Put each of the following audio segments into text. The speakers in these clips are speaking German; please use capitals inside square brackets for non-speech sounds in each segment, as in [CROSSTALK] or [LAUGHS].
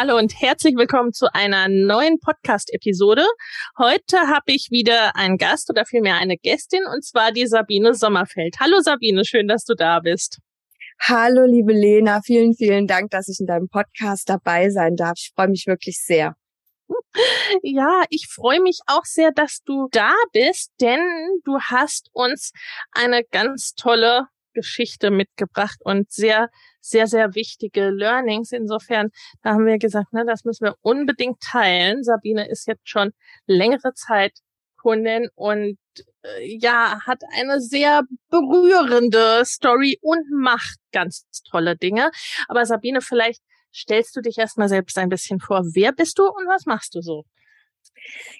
Hallo und herzlich willkommen zu einer neuen Podcast-Episode. Heute habe ich wieder einen Gast oder vielmehr eine Gästin und zwar die Sabine Sommerfeld. Hallo Sabine, schön, dass du da bist. Hallo liebe Lena, vielen, vielen Dank, dass ich in deinem Podcast dabei sein darf. Ich freue mich wirklich sehr. Ja, ich freue mich auch sehr, dass du da bist, denn du hast uns eine ganz tolle Geschichte mitgebracht und sehr, sehr, sehr wichtige Learnings. Insofern, da haben wir gesagt, ne, das müssen wir unbedingt teilen. Sabine ist jetzt schon längere Zeit Kundin und äh, ja, hat eine sehr berührende Story und macht ganz tolle Dinge. Aber Sabine, vielleicht stellst du dich erstmal selbst ein bisschen vor. Wer bist du und was machst du so?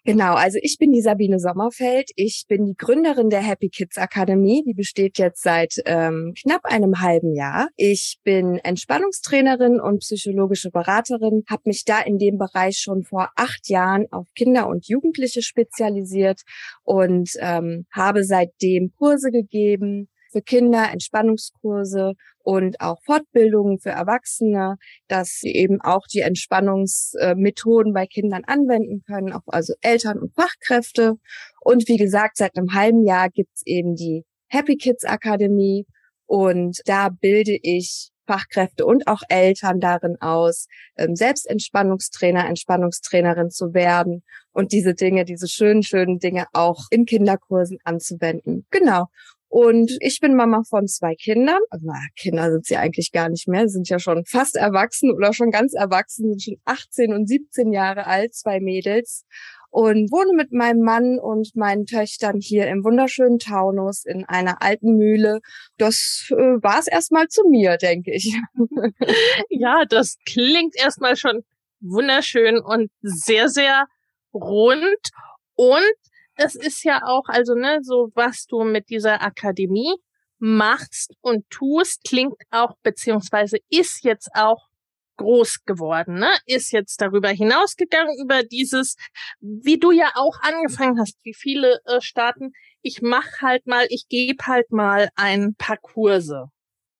Genau, also ich bin die Sabine Sommerfeld. Ich bin die Gründerin der Happy Kids Akademie. Die besteht jetzt seit ähm, knapp einem halben Jahr. Ich bin Entspannungstrainerin und psychologische Beraterin, habe mich da in dem Bereich schon vor acht Jahren auf Kinder und Jugendliche spezialisiert und ähm, habe seitdem Kurse gegeben, für Kinder, Entspannungskurse und auch Fortbildungen für Erwachsene, dass sie eben auch die Entspannungsmethoden bei Kindern anwenden können, auch also Eltern und Fachkräfte. Und wie gesagt, seit einem halben Jahr gibt's eben die Happy Kids Akademie und da bilde ich Fachkräfte und auch Eltern darin aus, ähm, selbst Entspannungstrainer, Entspannungstrainerin zu werden und diese Dinge, diese schönen, schönen Dinge auch in Kinderkursen anzuwenden. Genau. Und ich bin Mama von zwei Kindern. Also, naja, Kinder sind sie eigentlich gar nicht mehr. Sie sind ja schon fast erwachsen oder schon ganz erwachsen, sind schon 18 und 17 Jahre alt, zwei Mädels. Und wohne mit meinem Mann und meinen Töchtern hier im wunderschönen Taunus in einer alten Mühle. Das äh, war es erstmal zu mir, denke ich. [LAUGHS] ja, das klingt erstmal schon wunderschön und sehr, sehr rund. Und das ist ja auch, also ne, so was du mit dieser Akademie machst und tust, klingt auch, beziehungsweise ist jetzt auch groß geworden, ne? Ist jetzt darüber hinausgegangen, über dieses, wie du ja auch angefangen hast, wie viele äh, Staaten, ich mach halt mal, ich gebe halt mal ein paar Kurse.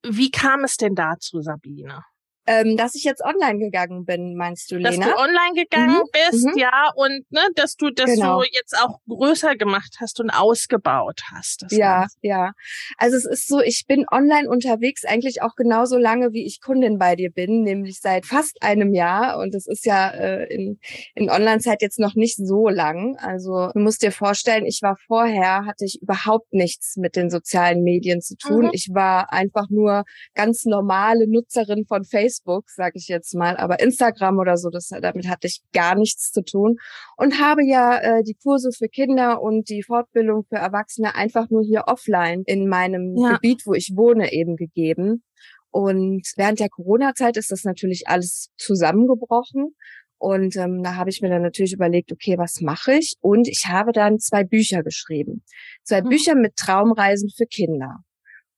Wie kam es denn dazu, Sabine? Ähm, dass ich jetzt online gegangen bin, meinst du, Lena? Dass du online gegangen mhm. bist, mhm. ja, und ne, dass du das genau. so jetzt auch größer gemacht hast und ausgebaut hast. ja, Ganze. ja. Also es ist so, ich bin online unterwegs eigentlich auch genauso lange, wie ich Kundin bei dir bin, nämlich seit fast einem Jahr. Und das ist ja äh, in, in Online-Zeit jetzt noch nicht so lang. Also du musst dir vorstellen, ich war vorher, hatte ich überhaupt nichts mit den sozialen Medien zu tun. Mhm. Ich war einfach nur ganz normale Nutzerin von Facebook Facebook, sage ich jetzt mal, aber Instagram oder so, das, damit hatte ich gar nichts zu tun und habe ja äh, die Kurse für Kinder und die Fortbildung für Erwachsene einfach nur hier offline in meinem ja. Gebiet, wo ich wohne, eben gegeben. Und während der Corona-Zeit ist das natürlich alles zusammengebrochen. Und ähm, da habe ich mir dann natürlich überlegt, okay, was mache ich? Und ich habe dann zwei Bücher geschrieben. Zwei mhm. Bücher mit Traumreisen für Kinder.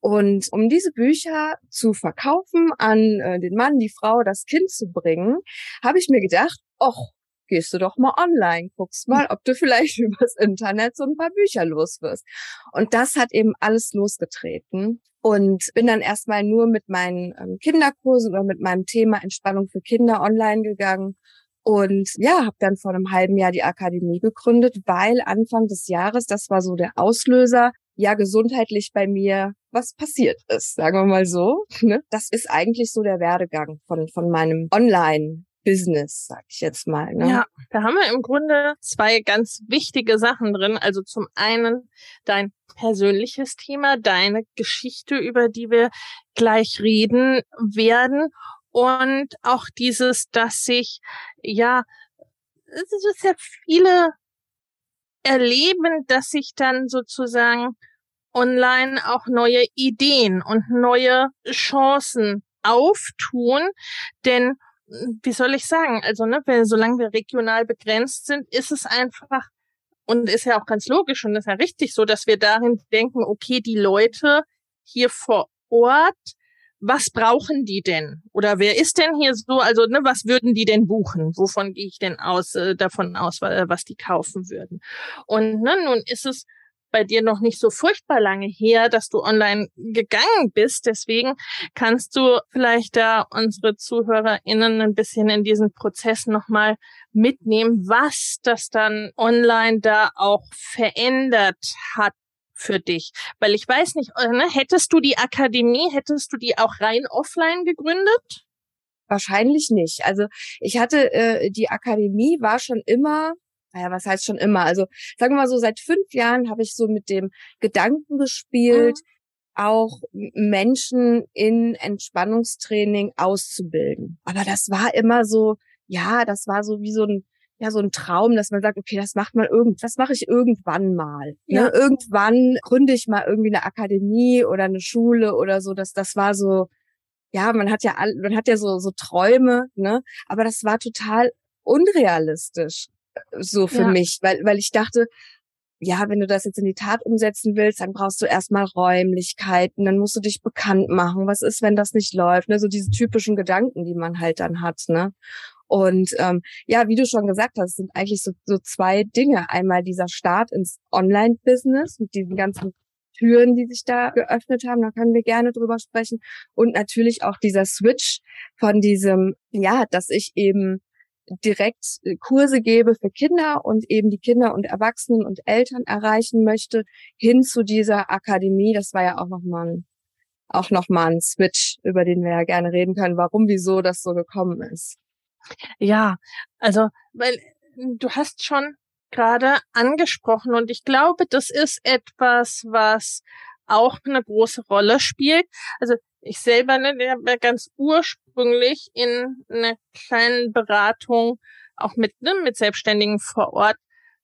Und um diese Bücher zu verkaufen, an äh, den Mann, die Frau, das Kind zu bringen, habe ich mir gedacht, och, gehst du doch mal online, guckst mal, ob du [LAUGHS] vielleicht übers Internet so ein paar Bücher los wirst. Und das hat eben alles losgetreten. Und bin dann erstmal nur mit meinen ähm, Kinderkursen oder mit meinem Thema Entspannung für Kinder online gegangen. Und ja, habe dann vor einem halben Jahr die Akademie gegründet, weil Anfang des Jahres, das war so der Auslöser, ja gesundheitlich bei mir was passiert ist, sagen wir mal so. [LAUGHS] Ne? Das ist eigentlich so der Werdegang von, von meinem Online Business, sag ich jetzt mal. Ne? Ja, da haben wir im Grunde zwei ganz wichtige Sachen drin. Also zum einen dein persönliches Thema, deine Geschichte, über die wir gleich reden werden. Und auch dieses, dass sich, ja, es ist ja viele erleben, dass sich dann sozusagen online auch neue Ideen und neue Chancen auftun. Denn wie soll ich sagen, also ne, wenn, solange wir regional begrenzt sind, ist es einfach und ist ja auch ganz logisch und ist ja richtig so, dass wir darin denken, okay, die Leute hier vor Ort, was brauchen die denn? Oder wer ist denn hier so? Also, ne, was würden die denn buchen? Wovon gehe ich denn aus, äh, davon aus, was die kaufen würden? Und ne, nun ist es bei dir noch nicht so furchtbar lange her, dass du online gegangen bist. Deswegen kannst du vielleicht da unsere ZuhörerInnen ein bisschen in diesen Prozess nochmal mitnehmen, was das dann online da auch verändert hat für dich? Weil ich weiß nicht, äh, ne, hättest du die Akademie, hättest du die auch rein offline gegründet? Wahrscheinlich nicht. Also ich hatte äh, die Akademie war schon immer naja, was heißt schon immer? Also sagen wir mal so, seit fünf Jahren habe ich so mit dem Gedanken gespielt, mhm. auch Menschen in Entspannungstraining auszubilden. Aber das war immer so, ja, das war so wie so ein ja so ein Traum, dass man sagt, okay, das macht man irgend, das mache ich irgendwann mal. Ne? Ja. Ne? Irgendwann gründe ich mal irgendwie eine Akademie oder eine Schule oder so. Das das war so, ja, man hat ja man hat ja so so Träume, ne? Aber das war total unrealistisch so für ja. mich, weil, weil ich dachte, ja, wenn du das jetzt in die Tat umsetzen willst, dann brauchst du erstmal Räumlichkeiten, dann musst du dich bekannt machen. Was ist, wenn das nicht läuft? Ne? So diese typischen Gedanken, die man halt dann hat. Ne? Und ähm, ja, wie du schon gesagt hast, sind eigentlich so, so zwei Dinge. Einmal dieser Start ins Online-Business mit diesen ganzen Türen, die sich da geöffnet haben, da können wir gerne drüber sprechen. Und natürlich auch dieser Switch von diesem, ja, dass ich eben direkt äh, Kurse gebe für Kinder und eben die Kinder und Erwachsenen und Eltern erreichen möchte, hin zu dieser Akademie. Das war ja auch nochmal ein, auch noch mal ein Switch, über den wir ja gerne reden können, warum, wieso das so gekommen ist. Ja, also, weil du hast schon gerade angesprochen und ich glaube, das ist etwas, was auch eine große Rolle spielt. Also ich selber, ne, der war ganz ursprünglich in einer kleinen Beratung auch mit, ne, mit Selbstständigen vor Ort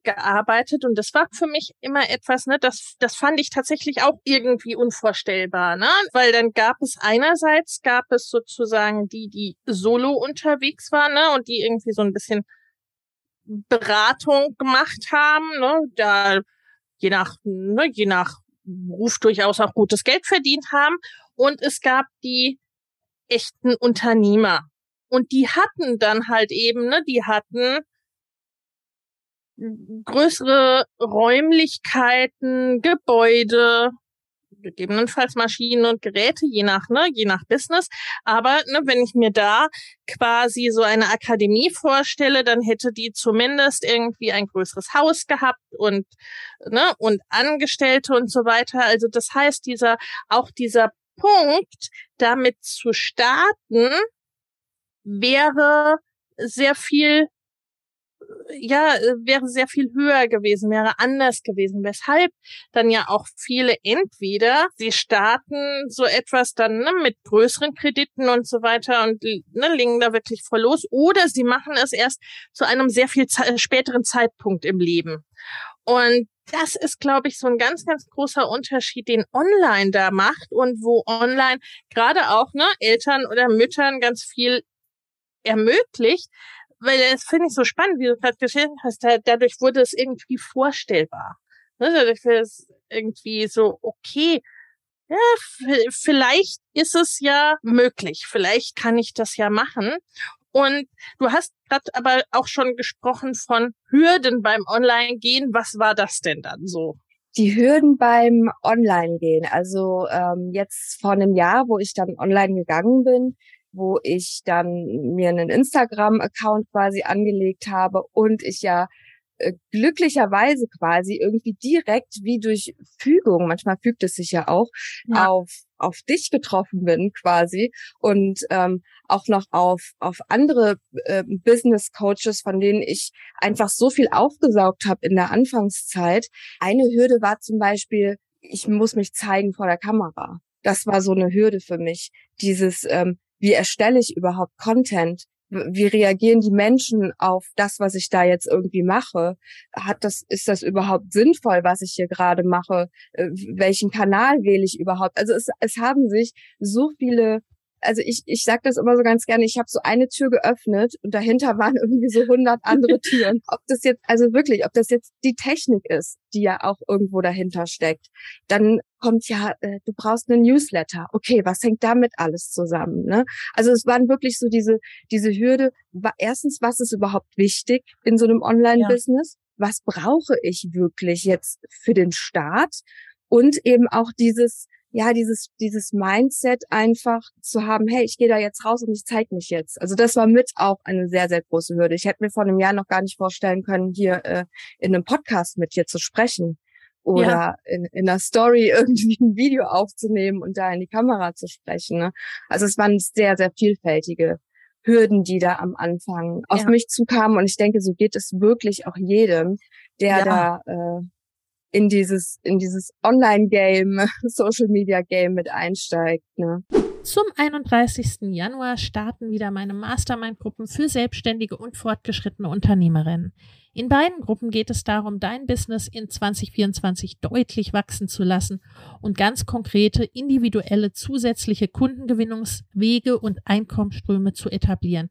gearbeitet. Und das war für mich immer etwas, ne, das, das fand ich tatsächlich auch irgendwie unvorstellbar, ne, weil dann gab es einerseits gab es sozusagen die, die solo unterwegs waren, ne, und die irgendwie so ein bisschen Beratung gemacht haben, ne, da je nach, ne, je nach Beruf durchaus auch gutes Geld verdient haben und es gab die echten Unternehmer. Und die hatten dann halt eben, ne, die hatten größere Räumlichkeiten, Gebäude, gegebenenfalls Maschinen und Geräte, je nach, ne, je nach Business. Aber ne, wenn ich mir da quasi so eine Akademie vorstelle, dann hätte die zumindest irgendwie ein größeres Haus gehabt und, ne, und Angestellte und so weiter. Also das heißt, dieser, auch dieser Punkt, damit zu starten, wäre sehr viel, ja, wäre sehr viel höher gewesen, wäre anders gewesen, weshalb dann ja auch viele entweder sie starten so etwas dann ne, mit größeren Krediten und so weiter und ne, legen da wirklich voll los oder sie machen es erst zu einem sehr viel späteren Zeitpunkt im Leben. Und das ist, glaube ich, so ein ganz, ganz großer Unterschied, den online da macht und wo online gerade auch ne, Eltern oder Müttern ganz viel ermöglicht, weil das finde ich so spannend, wie du gerade geschrieben hast, dadurch wurde es irgendwie vorstellbar. Ne, dadurch wird es irgendwie so, okay, ja, vielleicht ist es ja möglich, vielleicht kann ich das ja machen. Und du hast gerade aber auch schon gesprochen von Hürden beim Online-Gehen. Was war das denn dann so? Die Hürden beim Online-Gehen. Also ähm, jetzt vor einem Jahr, wo ich dann online gegangen bin, wo ich dann mir einen Instagram-Account quasi angelegt habe und ich ja glücklicherweise quasi irgendwie direkt wie durch Fügung, manchmal fügt es sich ja auch, ja. auf auf dich getroffen bin quasi und ähm, auch noch auf auf andere äh, Business Coaches, von denen ich einfach so viel aufgesaugt habe in der Anfangszeit. Eine Hürde war zum Beispiel, ich muss mich zeigen vor der Kamera. Das war so eine Hürde für mich. Dieses, ähm, wie erstelle ich überhaupt Content? Wie reagieren die Menschen auf das, was ich da jetzt irgendwie mache? Hat das, ist das überhaupt sinnvoll, was ich hier gerade mache? Äh, welchen Kanal wähle ich überhaupt? Also es, es haben sich so viele also ich, ich sage das immer so ganz gerne, ich habe so eine Tür geöffnet und dahinter [LAUGHS] waren irgendwie so hundert andere [LAUGHS] Türen. Ob das jetzt, also wirklich, ob das jetzt die Technik ist, die ja auch irgendwo dahinter steckt, dann kommt ja, äh, du brauchst einen Newsletter. Okay, was hängt damit alles zusammen? Ne? Also es waren wirklich so diese, diese Hürde, erstens, was ist überhaupt wichtig in so einem Online-Business? Ja. Was brauche ich wirklich jetzt für den Start? Und eben auch dieses, ja, dieses, dieses Mindset einfach zu haben, hey, ich gehe da jetzt raus und ich zeige mich jetzt. Also das war mit auch eine sehr, sehr große Hürde. Ich hätte mir vor einem Jahr noch gar nicht vorstellen können, hier äh, in einem Podcast mit dir zu sprechen oder ja. in, in einer Story [LAUGHS] irgendwie ein Video aufzunehmen und da in die Kamera zu sprechen. Ne? Also es waren sehr, sehr vielfältige Hürden, die da am Anfang auf ja. mich zukamen. Und ich denke, so geht es wirklich auch jedem, der ja. da äh, in dieses, in dieses Online-Game, [LAUGHS] Social-Media-Game mit einsteigt. Ne? Zum 31. Januar starten wieder meine Mastermind-Gruppen für selbstständige und fortgeschrittene Unternehmerinnen. In beiden Gruppen geht es darum, dein Business in 2024 deutlich wachsen zu lassen und ganz konkrete, individuelle, zusätzliche Kundengewinnungswege und Einkommensströme zu etablieren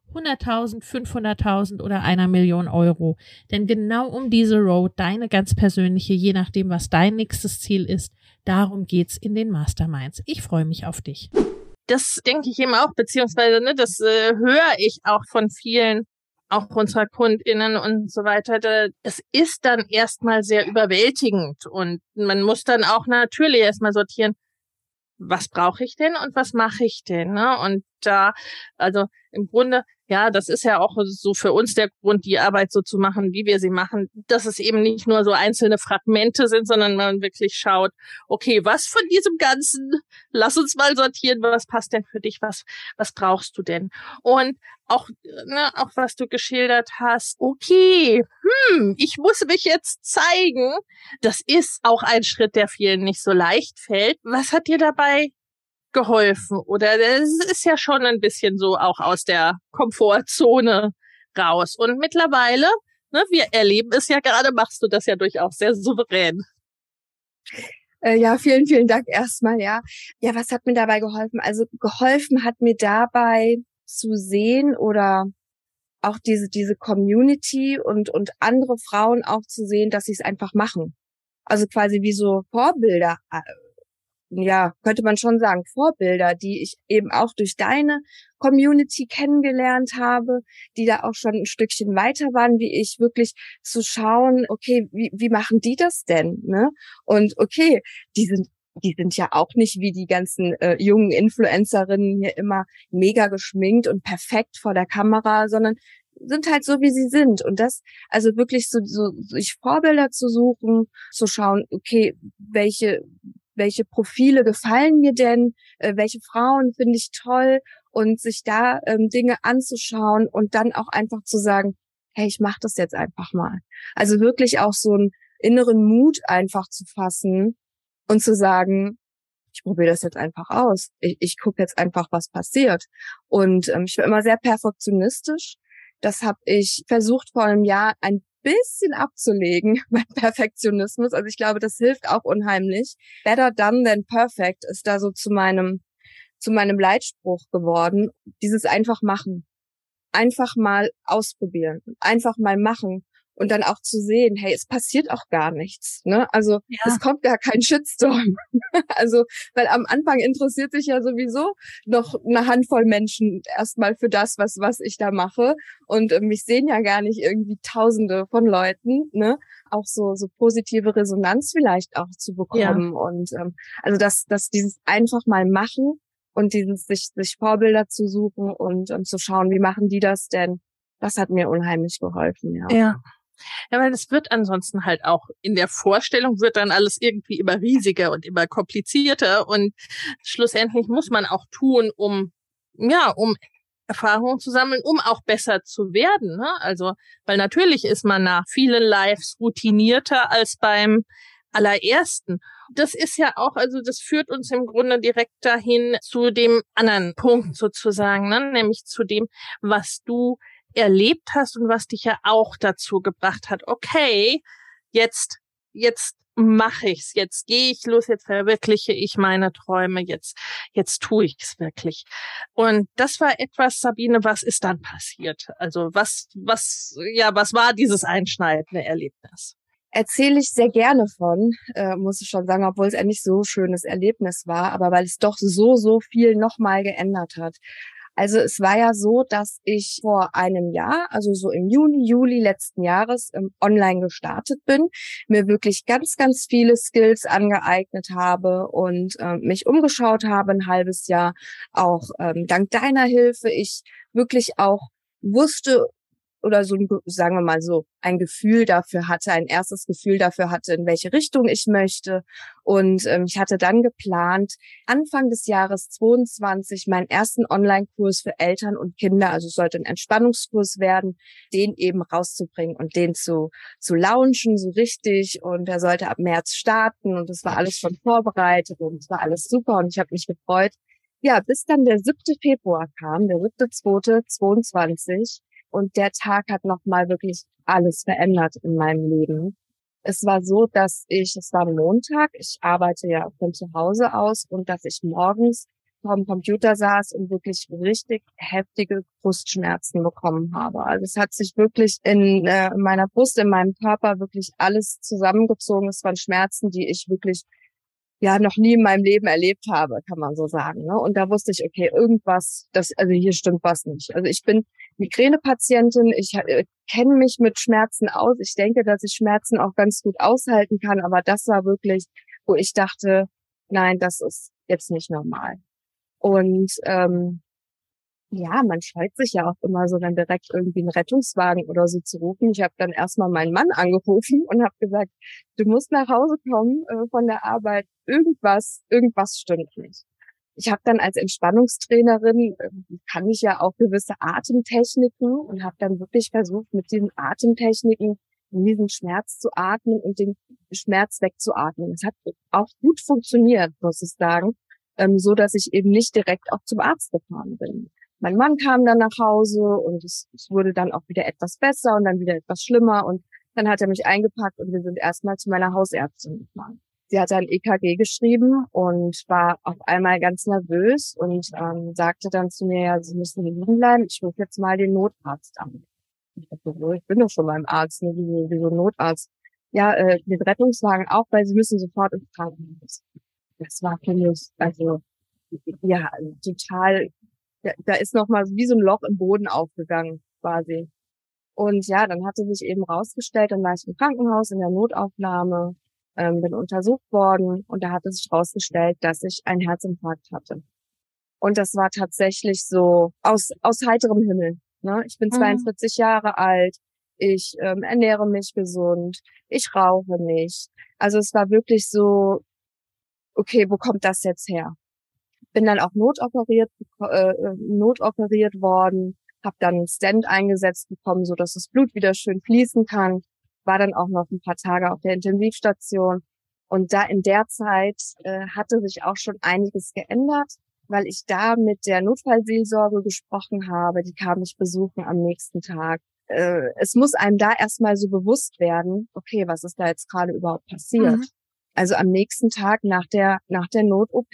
100.000, 500.000 oder einer Million Euro. Denn genau um diese Road, deine ganz persönliche, je nachdem, was dein nächstes Ziel ist, darum geht's in den Masterminds. Ich freue mich auf dich. Das denke ich eben auch, beziehungsweise ne, das äh, höre ich auch von vielen, auch unserer KundInnen und so weiter. Das ist dann erstmal sehr überwältigend und man muss dann auch natürlich erstmal sortieren, was brauche ich denn und was mache ich denn? Ne? Und da, also im Grunde ja, das ist ja auch so für uns der Grund, die Arbeit so zu machen, wie wir sie machen, dass es eben nicht nur so einzelne Fragmente sind, sondern man wirklich schaut, okay, was von diesem Ganzen, lass uns mal sortieren, was passt denn für dich, was, was brauchst du denn? Und auch, ne, auch was du geschildert hast, okay, hm, ich muss mich jetzt zeigen. Das ist auch ein Schritt, der vielen nicht so leicht fällt. Was hat dir dabei geholfen oder es ist ja schon ein bisschen so auch aus der Komfortzone raus. Und mittlerweile, ne, wir erleben es ja gerade, machst du das ja durchaus sehr souverän. Äh, ja, vielen, vielen Dank erstmal, ja. Ja, was hat mir dabei geholfen? Also geholfen hat mir dabei zu sehen oder auch diese, diese Community und, und andere Frauen auch zu sehen, dass sie es einfach machen. Also quasi wie so Vorbilder äh, ja, könnte man schon sagen, Vorbilder, die ich eben auch durch deine Community kennengelernt habe, die da auch schon ein Stückchen weiter waren, wie ich wirklich zu schauen, okay, wie, wie machen die das denn? Ne? Und okay, die sind die sind ja auch nicht wie die ganzen äh, jungen Influencerinnen hier immer mega geschminkt und perfekt vor der Kamera, sondern sind halt so, wie sie sind. Und das, also wirklich so, so sich Vorbilder zu suchen, zu schauen, okay, welche, welche Profile gefallen mir denn, äh, welche Frauen finde ich toll und sich da ähm, Dinge anzuschauen und dann auch einfach zu sagen, hey, ich mache das jetzt einfach mal. Also wirklich auch so einen inneren Mut einfach zu fassen und zu sagen, ich probiere das jetzt einfach aus. Ich, ich gucke jetzt einfach, was passiert. Und ähm, ich war immer sehr perfektionistisch. Das habe ich versucht vor einem Jahr ein bisschen abzulegen, [LAUGHS] mein Perfektionismus. Also ich glaube, das hilft auch unheimlich. Better done than perfect ist da so zu meinem, zu meinem Leitspruch geworden. Dieses einfach machen. Einfach mal ausprobieren. Einfach mal machen. Und dann auch zu sehen, hey, es passiert auch gar nichts. Ne? Also ja. es kommt gar kein Shitstorm. [LAUGHS] also, weil am Anfang interessiert sich ja sowieso noch eine Handvoll Menschen erstmal für das, was, was ich da mache. Und äh, mich sehen ja gar nicht irgendwie tausende von Leuten, ne? Auch so, so positive Resonanz vielleicht auch zu bekommen. Ja. Und ähm, also dass, dass dieses einfach mal machen und dieses sich, sich Vorbilder zu suchen und ähm, zu schauen, wie machen die das denn, das hat mir unheimlich geholfen, ja. Ja. Ja, weil es wird ansonsten halt auch in der Vorstellung wird dann alles irgendwie immer riesiger und immer komplizierter und schlussendlich muss man auch tun, um ja, um Erfahrungen zu sammeln, um auch besser zu werden. Ne? Also, weil natürlich ist man nach vielen Lives routinierter als beim allerersten. Das ist ja auch, also das führt uns im Grunde direkt dahin zu dem anderen Punkt sozusagen, ne? nämlich zu dem, was du erlebt hast und was dich ja auch dazu gebracht hat, okay, jetzt, jetzt mache ich's, jetzt gehe ich los, jetzt verwirkliche ich meine Träume, jetzt, jetzt tue ich's wirklich. Und das war etwas, Sabine, was ist dann passiert? Also was, was, ja, was war dieses einschneidende Erlebnis? Erzähle ich sehr gerne von, äh, muss ich schon sagen, obwohl es ein nicht so schönes Erlebnis war, aber weil es doch so, so viel nochmal geändert hat. Also es war ja so, dass ich vor einem Jahr, also so im Juni, Juli letzten Jahres ähm, online gestartet bin, mir wirklich ganz, ganz viele Skills angeeignet habe und äh, mich umgeschaut habe ein halbes Jahr. Auch ähm, dank deiner Hilfe ich wirklich auch wusste, oder so, sagen wir mal so, ein Gefühl dafür hatte, ein erstes Gefühl dafür hatte, in welche Richtung ich möchte. Und ähm, ich hatte dann geplant, Anfang des Jahres 22 meinen ersten Online-Kurs für Eltern und Kinder, also es sollte ein Entspannungskurs werden, den eben rauszubringen und den zu, zu launchen, so richtig. Und er sollte ab März starten und es war alles schon vorbereitet und es war alles super und ich habe mich gefreut. Ja, bis dann der 7. Februar kam, der 7.2.22 und der Tag hat nochmal wirklich alles verändert in meinem Leben. Es war so, dass ich, es war Montag, ich arbeite ja von zu Hause aus und dass ich morgens vom Computer saß und wirklich richtig heftige Brustschmerzen bekommen habe. Also es hat sich wirklich in, äh, in meiner Brust, in meinem Körper wirklich alles zusammengezogen. Es waren Schmerzen, die ich wirklich ja noch nie in meinem Leben erlebt habe, kann man so sagen. Ne? Und da wusste ich, okay, irgendwas, das, also hier stimmt was nicht. Also ich bin Migränepatientin, ich äh, kenne mich mit Schmerzen aus. Ich denke, dass ich Schmerzen auch ganz gut aushalten kann, aber das war wirklich, wo ich dachte, nein, das ist jetzt nicht normal. Und ähm, ja, man scheut sich ja auch immer so, dann direkt irgendwie einen Rettungswagen oder so zu rufen. Ich habe dann erstmal meinen Mann angerufen [LAUGHS] und habe gesagt, du musst nach Hause kommen äh, von der Arbeit. Irgendwas, irgendwas stimmt nicht. Ich habe dann als Entspannungstrainerin, äh, kann ich ja auch gewisse Atemtechniken und habe dann wirklich versucht, mit diesen Atemtechniken diesen Schmerz zu atmen und den Schmerz wegzuatmen. Es hat auch gut funktioniert, muss ich sagen, ähm, so dass ich eben nicht direkt auch zum Arzt gefahren bin. Mein Mann kam dann nach Hause und es, es wurde dann auch wieder etwas besser und dann wieder etwas schlimmer und dann hat er mich eingepackt und wir sind erstmal zu meiner Hausärztin gefahren. Sie hatte ein EKG geschrieben und war auf einmal ganz nervös und ähm, sagte dann zu mir, ja, Sie müssen hier liegen bleiben, ich rufe jetzt mal den Notarzt an. Ich dachte, so, ich bin doch schon beim Arzt, ne? wie, wie so ein Notarzt. Ja, äh, den Rettungswagen auch, weil Sie müssen sofort ins Krankenhaus. Das war für mich, also, ja, total da, da ist noch mal wie so ein Loch im Boden aufgegangen, quasi. Und ja, dann hatte sich eben rausgestellt, dann war ich im Krankenhaus in der Notaufnahme, ähm, bin untersucht worden und da hatte sich rausgestellt, dass ich einen Herzinfarkt hatte. Und das war tatsächlich so aus, aus heiterem Himmel. Ne? Ich bin mhm. 42 Jahre alt, ich ähm, ernähre mich gesund, ich rauche nicht. Also es war wirklich so, okay, wo kommt das jetzt her? Bin dann auch notoperiert, äh, notoperiert worden, habe dann einen Stent eingesetzt bekommen, so dass das Blut wieder schön fließen kann. War dann auch noch ein paar Tage auf der Intensivstation. Und da in der Zeit äh, hatte sich auch schon einiges geändert, weil ich da mit der Notfallseelsorge gesprochen habe. Die kam mich besuchen am nächsten Tag. Äh, es muss einem da erstmal so bewusst werden, okay, was ist da jetzt gerade überhaupt passiert? Mhm. Also am nächsten Tag nach der, nach der Not-OP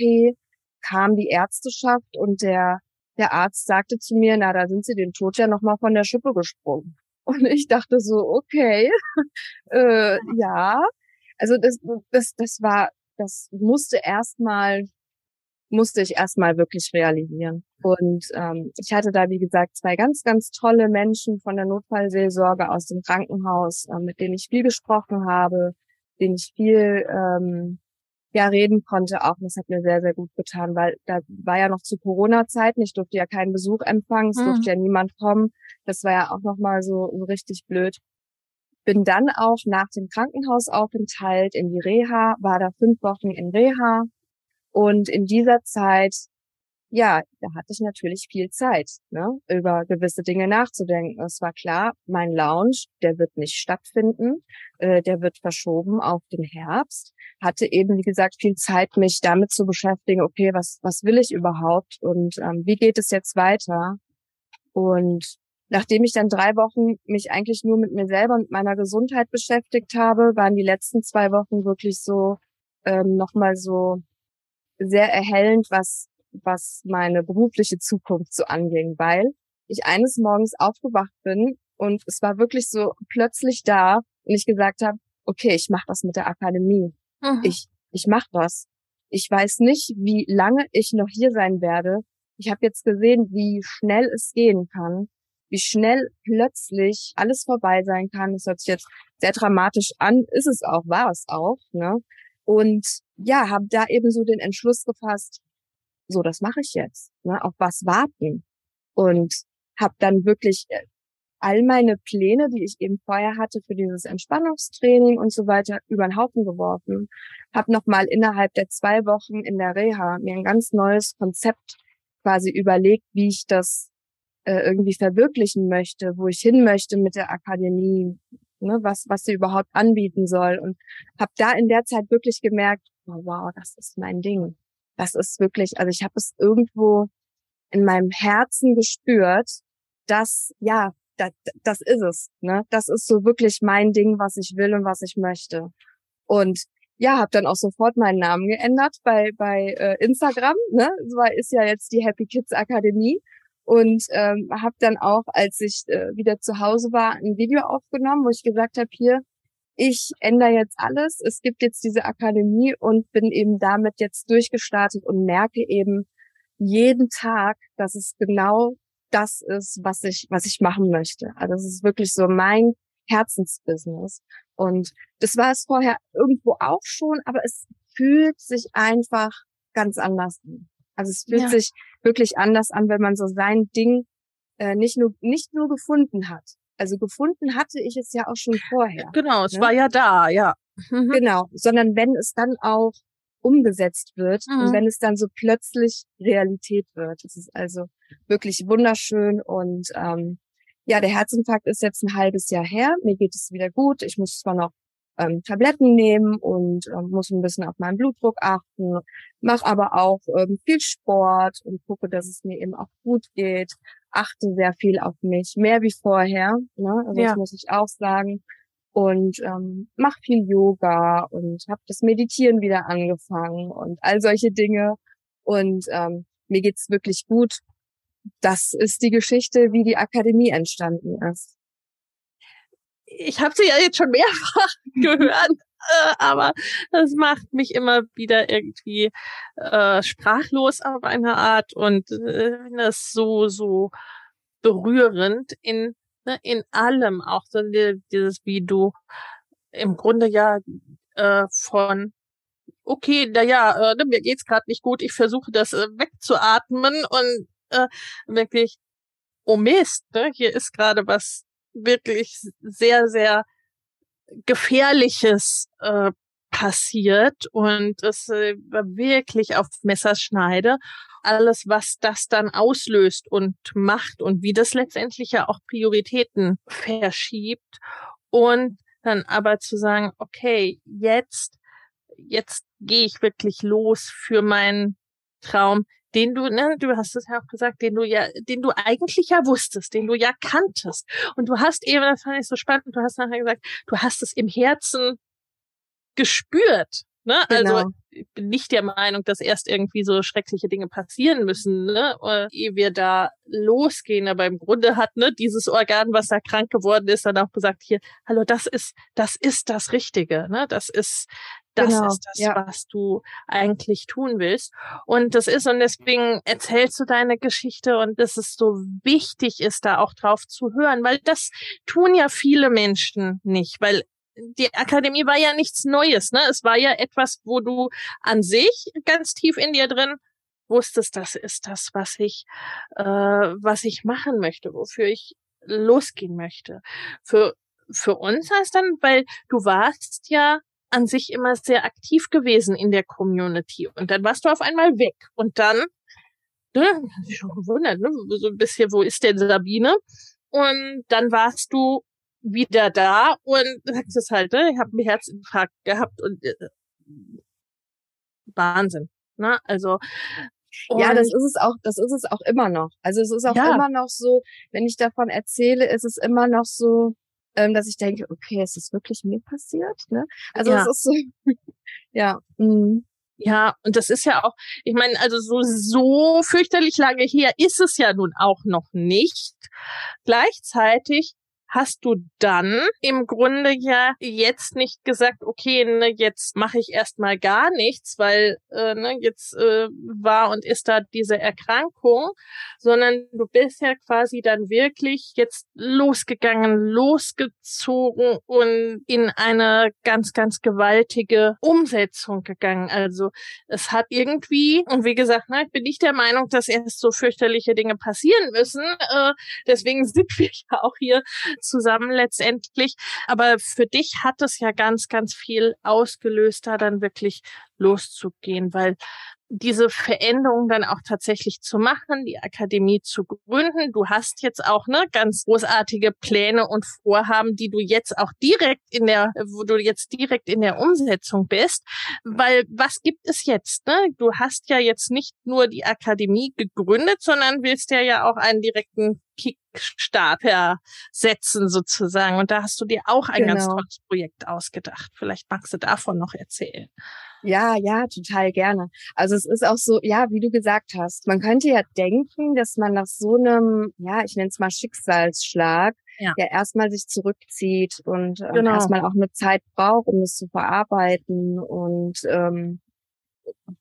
kam die Ärzteschaft und der, der Arzt sagte zu mir, na, da sind Sie den Tod ja nochmal von der Schippe gesprungen. [LAUGHS] Und ich dachte so, okay, [LAUGHS] äh, ja. Also das, das, das war, das musste erstmal, musste ich erstmal wirklich realisieren. Und ähm, ich hatte da, wie gesagt, zwei ganz, ganz tolle Menschen von der Notfallseelsorge aus dem Krankenhaus, äh, mit denen ich viel gesprochen habe, denen ich viel ähm, ja reden konnte auch. Und das hat mir sehr, sehr gut getan, weil da war ja noch zu Corona-Zeiten. Ich durfte ja keinen Besuch empfangen, es mhm. durfte ja niemand kommen. Das war ja auch nochmal so, so richtig blöd. Bin dann auch nach dem Krankenhausaufenthalt in die Reha, war da fünf Wochen in Reha. Und in dieser Zeit ja, da hatte ich natürlich viel Zeit, ne, über gewisse Dinge nachzudenken. Es war klar, mein Lounge, der wird nicht stattfinden, äh, der wird verschoben auf den Herbst. Hatte eben, wie gesagt, viel Zeit, mich damit zu beschäftigen, okay, was, was will ich überhaupt und ähm, wie geht es jetzt weiter? Und nachdem ich dann drei Wochen mich eigentlich nur mit mir selber und meiner Gesundheit beschäftigt habe, waren die letzten zwei Wochen wirklich so ähm, nochmal so sehr erhellend, was was meine berufliche Zukunft so anging, weil ich eines Morgens aufgewacht bin und es war wirklich so plötzlich da und ich gesagt habe, okay, ich mache das mit der Akademie. Mhm. Ich ich mache das. Ich weiß nicht, wie lange ich noch hier sein werde. Ich habe jetzt gesehen, wie schnell es gehen kann, wie schnell plötzlich alles vorbei sein kann. Das hört sich jetzt sehr dramatisch an, ist es auch, war es auch. Ne? Und ja, habe da eben so den Entschluss gefasst, so, das mache ich jetzt. Ne? Auf was warten? Und habe dann wirklich äh, all meine Pläne, die ich eben vorher hatte für dieses Entspannungstraining und so weiter, über den Haufen geworfen. Habe nochmal innerhalb der zwei Wochen in der Reha mir ein ganz neues Konzept quasi überlegt, wie ich das äh, irgendwie verwirklichen möchte, wo ich hin möchte mit der Akademie, ne, was was sie überhaupt anbieten soll und habe da in der Zeit wirklich gemerkt, oh, wow, das ist mein Ding das ist wirklich, also ich habe es irgendwo in meinem Herzen gespürt, dass ja, das, das ist es. Ne? Das ist so wirklich mein Ding, was ich will und was ich möchte. Und ja, habe dann auch sofort meinen Namen geändert bei bei äh, Instagram. Ne, so ist ja jetzt die Happy Kids Akademie und ähm, habe dann auch, als ich äh, wieder zu Hause war, ein Video aufgenommen, wo ich gesagt habe, hier, ich ändere jetzt alles. Es gibt jetzt diese Akademie und bin eben damit jetzt durchgestartet und merke eben jeden Tag, dass es genau das ist, was ich, was ich machen möchte. Also es ist wirklich so mein Herzensbusiness. Und das war es vorher irgendwo auch schon, aber es fühlt sich einfach ganz anders an. Also es fühlt ja. sich wirklich anders an, wenn man so sein Ding äh, nicht nur nicht nur gefunden hat, also gefunden hatte ich es ja auch schon vorher. Genau, es ne? war ja da, ja. Mhm. [LAUGHS] Genau, sondern wenn es dann auch umgesetzt wird mhm. und wenn es dann so plötzlich Realität wird. Das ist also wirklich wunderschön und ähm, ja, der Herzinfarkt ist jetzt ein halbes Jahr her. Mir geht es wieder gut. Ich muss zwar noch ähm, Tabletten nehmen und ähm, muss ein bisschen auf meinen Blutdruck achten, mache aber auch ähm, viel Sport und gucke, dass es mir eben auch gut geht, achte sehr viel auf mich, mehr wie vorher, ne? also ja. das muss ich auch sagen und ähm, mache viel Yoga und habe das Meditieren wieder angefangen und all solche Dinge und ähm, mir geht's wirklich gut. Das ist die Geschichte, wie die Akademie entstanden ist ich habe sie ja jetzt schon mehrfach [LAUGHS] gehört, [LAUGHS] aber das macht mich immer wieder irgendwie äh, sprachlos auf eine Art. Und äh, das so so berührend in ne, in allem. Auch so dieses wie du im Grunde ja äh, von okay, na ja, äh, mir geht's gerade nicht gut, ich versuche das äh, wegzuatmen und äh, wirklich oh Mist, ne, hier ist gerade was wirklich sehr, sehr Gefährliches äh, passiert und es äh, wirklich auf Messerschneide. Alles, was das dann auslöst und macht und wie das letztendlich ja auch Prioritäten verschiebt und dann aber zu sagen, okay, jetzt, jetzt gehe ich wirklich los für meinen Traum, den du, ne, du hast es ja auch gesagt, den du ja, den du eigentlich ja wusstest, den du ja kanntest. Und du hast eben, das fand ich so spannend, du hast nachher gesagt, du hast es im Herzen gespürt. Ne? Also, genau. Also ich bin nicht der Meinung, dass erst irgendwie so schreckliche Dinge passieren müssen, ne? ehe wir da losgehen. Aber im Grunde hat ne, dieses Organ, was da krank geworden ist, dann auch gesagt, hier, hallo, das ist, das ist das Richtige. Ne? Das ist, das genau, ist das, ja. was du eigentlich tun willst. Und das ist, und deswegen erzählst du deine Geschichte und dass es so wichtig ist, da auch drauf zu hören, weil das tun ja viele Menschen nicht, weil die Akademie war ja nichts Neues, ne? Es war ja etwas, wo du an sich ganz tief in dir drin wusstest, das ist das, was ich, äh, was ich machen möchte, wofür ich losgehen möchte. Für für uns heißt dann, weil du warst ja an sich immer sehr aktiv gewesen in der Community und dann warst du auf einmal weg und dann ne, ich schon gewundert, ne, so ein bisschen, wo ist denn Sabine? Und dann warst du wieder da und [LAUGHS] sagst es halt, ne? ich habe einen Herzinfarkt gehabt und äh, Wahnsinn. Ne? Also ja, das ist es auch, das ist es auch immer noch. Also es ist auch ja. immer noch so, wenn ich davon erzähle, ist es immer noch so, ähm, dass ich denke, okay, ist das wirklich mir passiert? Ne? Also ja. es ist so, [LAUGHS] ja. Mh. Ja, und das ist ja auch, ich meine, also so, so fürchterlich lange her ist es ja nun auch noch nicht. Gleichzeitig hast du dann im Grunde ja jetzt nicht gesagt, okay, ne, jetzt mache ich erstmal gar nichts, weil äh, ne, jetzt äh, war und ist da diese Erkrankung, sondern du bist ja quasi dann wirklich jetzt losgegangen, losgezogen und in eine ganz, ganz gewaltige Umsetzung gegangen. Also es hat irgendwie, und wie gesagt, ne, ich bin nicht der Meinung, dass erst so fürchterliche Dinge passieren müssen. Äh, deswegen [LAUGHS] sind wir ja auch hier zusammen letztendlich. Aber für dich hat es ja ganz, ganz viel ausgelöst, da dann wirklich loszugehen, weil diese Veränderung dann auch tatsächlich zu machen, die Akademie zu gründen. Du hast jetzt auch ne ganz großartige Pläne und Vorhaben, die du jetzt auch direkt in der, wo du jetzt direkt in der Umsetzung bist. Weil was gibt es jetzt? Ne? Du hast ja jetzt nicht nur die Akademie gegründet, sondern willst ja ja auch einen direkten Kickstarter setzen sozusagen. Und da hast du dir auch ein genau. ganz tolles Projekt ausgedacht. Vielleicht magst du davon noch erzählen. Ja, ja, total gerne. Also es ist auch so, ja, wie du gesagt hast, man könnte ja denken, dass man nach so einem, ja, ich nenne es mal Schicksalsschlag, ja, ja erstmal sich zurückzieht und ähm, genau. erstmal auch eine Zeit braucht, um es zu verarbeiten und ähm,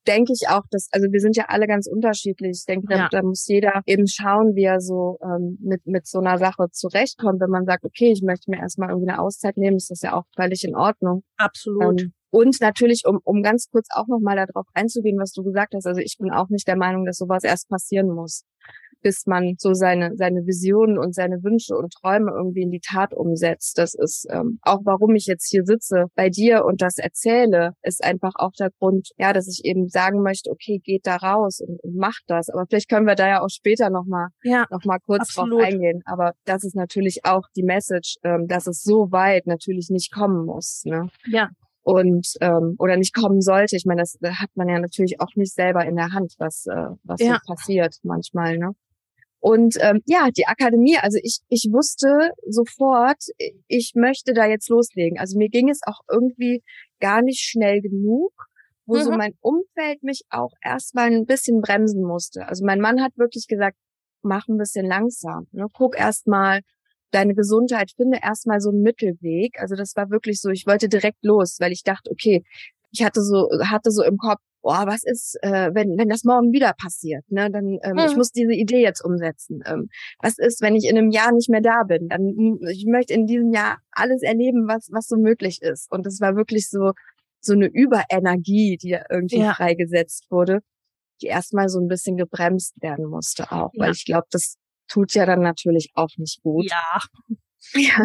denke ich auch, dass, also wir sind ja alle ganz unterschiedlich. Ich denke, ja. da, da, muss jeder eben schauen, wie er so ähm, mit, mit so einer Sache zurechtkommt. Wenn man sagt, okay, ich möchte mir erstmal irgendwie eine Auszeit nehmen, ist das ja auch völlig in Ordnung. Absolut. Ähm, und natürlich, um, um ganz kurz auch nochmal darauf einzugehen, was du gesagt hast, also ich bin auch nicht der Meinung, dass sowas erst passieren muss bis man so seine, seine Visionen und seine Wünsche und Träume irgendwie in die Tat umsetzt. Das ist ähm, auch, warum ich jetzt hier sitze bei dir und das erzähle, ist einfach auch der Grund, ja, dass ich eben sagen möchte, okay, geht da raus und, und macht das. Aber vielleicht können wir da ja auch später nochmal ja, noch mal kurz absolut. drauf eingehen. Aber das ist natürlich auch die Message, ähm, dass es so weit natürlich nicht kommen muss. Ne? Ja und ähm, oder nicht kommen sollte. Ich meine, das hat man ja natürlich auch nicht selber in der Hand, was äh, was ja. so passiert manchmal. Ne? Und ähm, ja, die Akademie, also ich, ich wusste sofort, ich möchte da jetzt loslegen. Also mir ging es auch irgendwie gar nicht schnell genug, wo mhm. so mein Umfeld mich auch erstmal ein bisschen bremsen musste. Also mein Mann hat wirklich gesagt, mach ein bisschen langsam. Ne? Guck erstmal deine Gesundheit, finde erstmal so einen Mittelweg. Also das war wirklich so, ich wollte direkt los, weil ich dachte, okay, ich hatte so, hatte so im Kopf, boah, was ist, äh, wenn, wenn das morgen wieder passiert, ne? Dann, ähm, hm. ich muss diese Idee jetzt umsetzen. Ähm, was ist, wenn ich in einem Jahr nicht mehr da bin? Dann, ich möchte in diesem Jahr alles erleben, was, was so möglich ist. Und es war wirklich so, so eine Überenergie, die irgendwie ja. freigesetzt wurde, die erstmal so ein bisschen gebremst werden musste auch, ja. weil ich glaube, das tut ja dann natürlich auch nicht gut. Ja. Ja.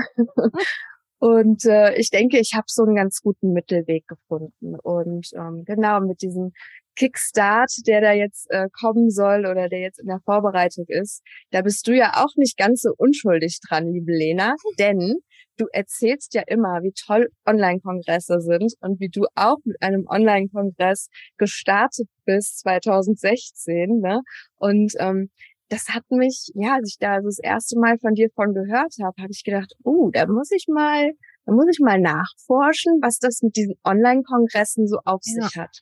Und äh, ich denke, ich habe so einen ganz guten Mittelweg gefunden. Und ähm, genau mit diesem Kickstart, der da jetzt äh, kommen soll oder der jetzt in der Vorbereitung ist, da bist du ja auch nicht ganz so unschuldig dran, liebe Lena, [LAUGHS] denn du erzählst ja immer, wie toll Online-Kongresse sind und wie du auch mit einem Online-Kongress gestartet bist 2016. Ne? Und ähm, das hat mich, ja, als ich da das erste Mal von dir von gehört habe, habe ich gedacht, oh, uh, da muss ich mal dann muss ich mal nachforschen, was das mit diesen Online-Kongressen so auf ja. sich hat.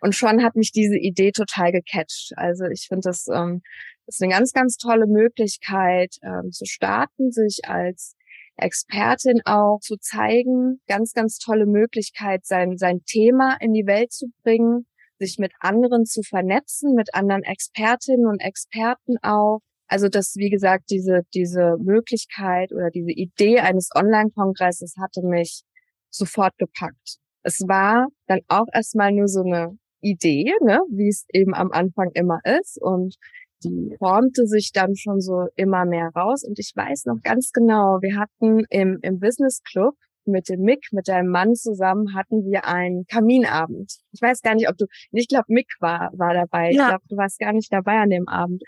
Und schon hat mich diese Idee total gecatcht. Also ich finde das ähm, ist eine ganz, ganz tolle Möglichkeit ähm, zu starten, sich als Expertin auch zu zeigen. Ganz, ganz tolle Möglichkeit, sein, sein Thema in die Welt zu bringen, sich mit anderen zu vernetzen, mit anderen Expertinnen und Experten auch. Also das, wie gesagt, diese, diese Möglichkeit oder diese Idee eines Online-Kongresses hatte mich sofort gepackt. Es war dann auch erstmal nur so eine Idee, ne, wie es eben am Anfang immer ist. Und die formte sich dann schon so immer mehr raus. Und ich weiß noch ganz genau, wir hatten im, im Business Club mit dem Mick, mit deinem Mann zusammen, hatten wir einen Kaminabend. Ich weiß gar nicht, ob du, ich glaube, Mick war, war dabei. Ja. Ich glaube, du warst gar nicht dabei an dem Abend.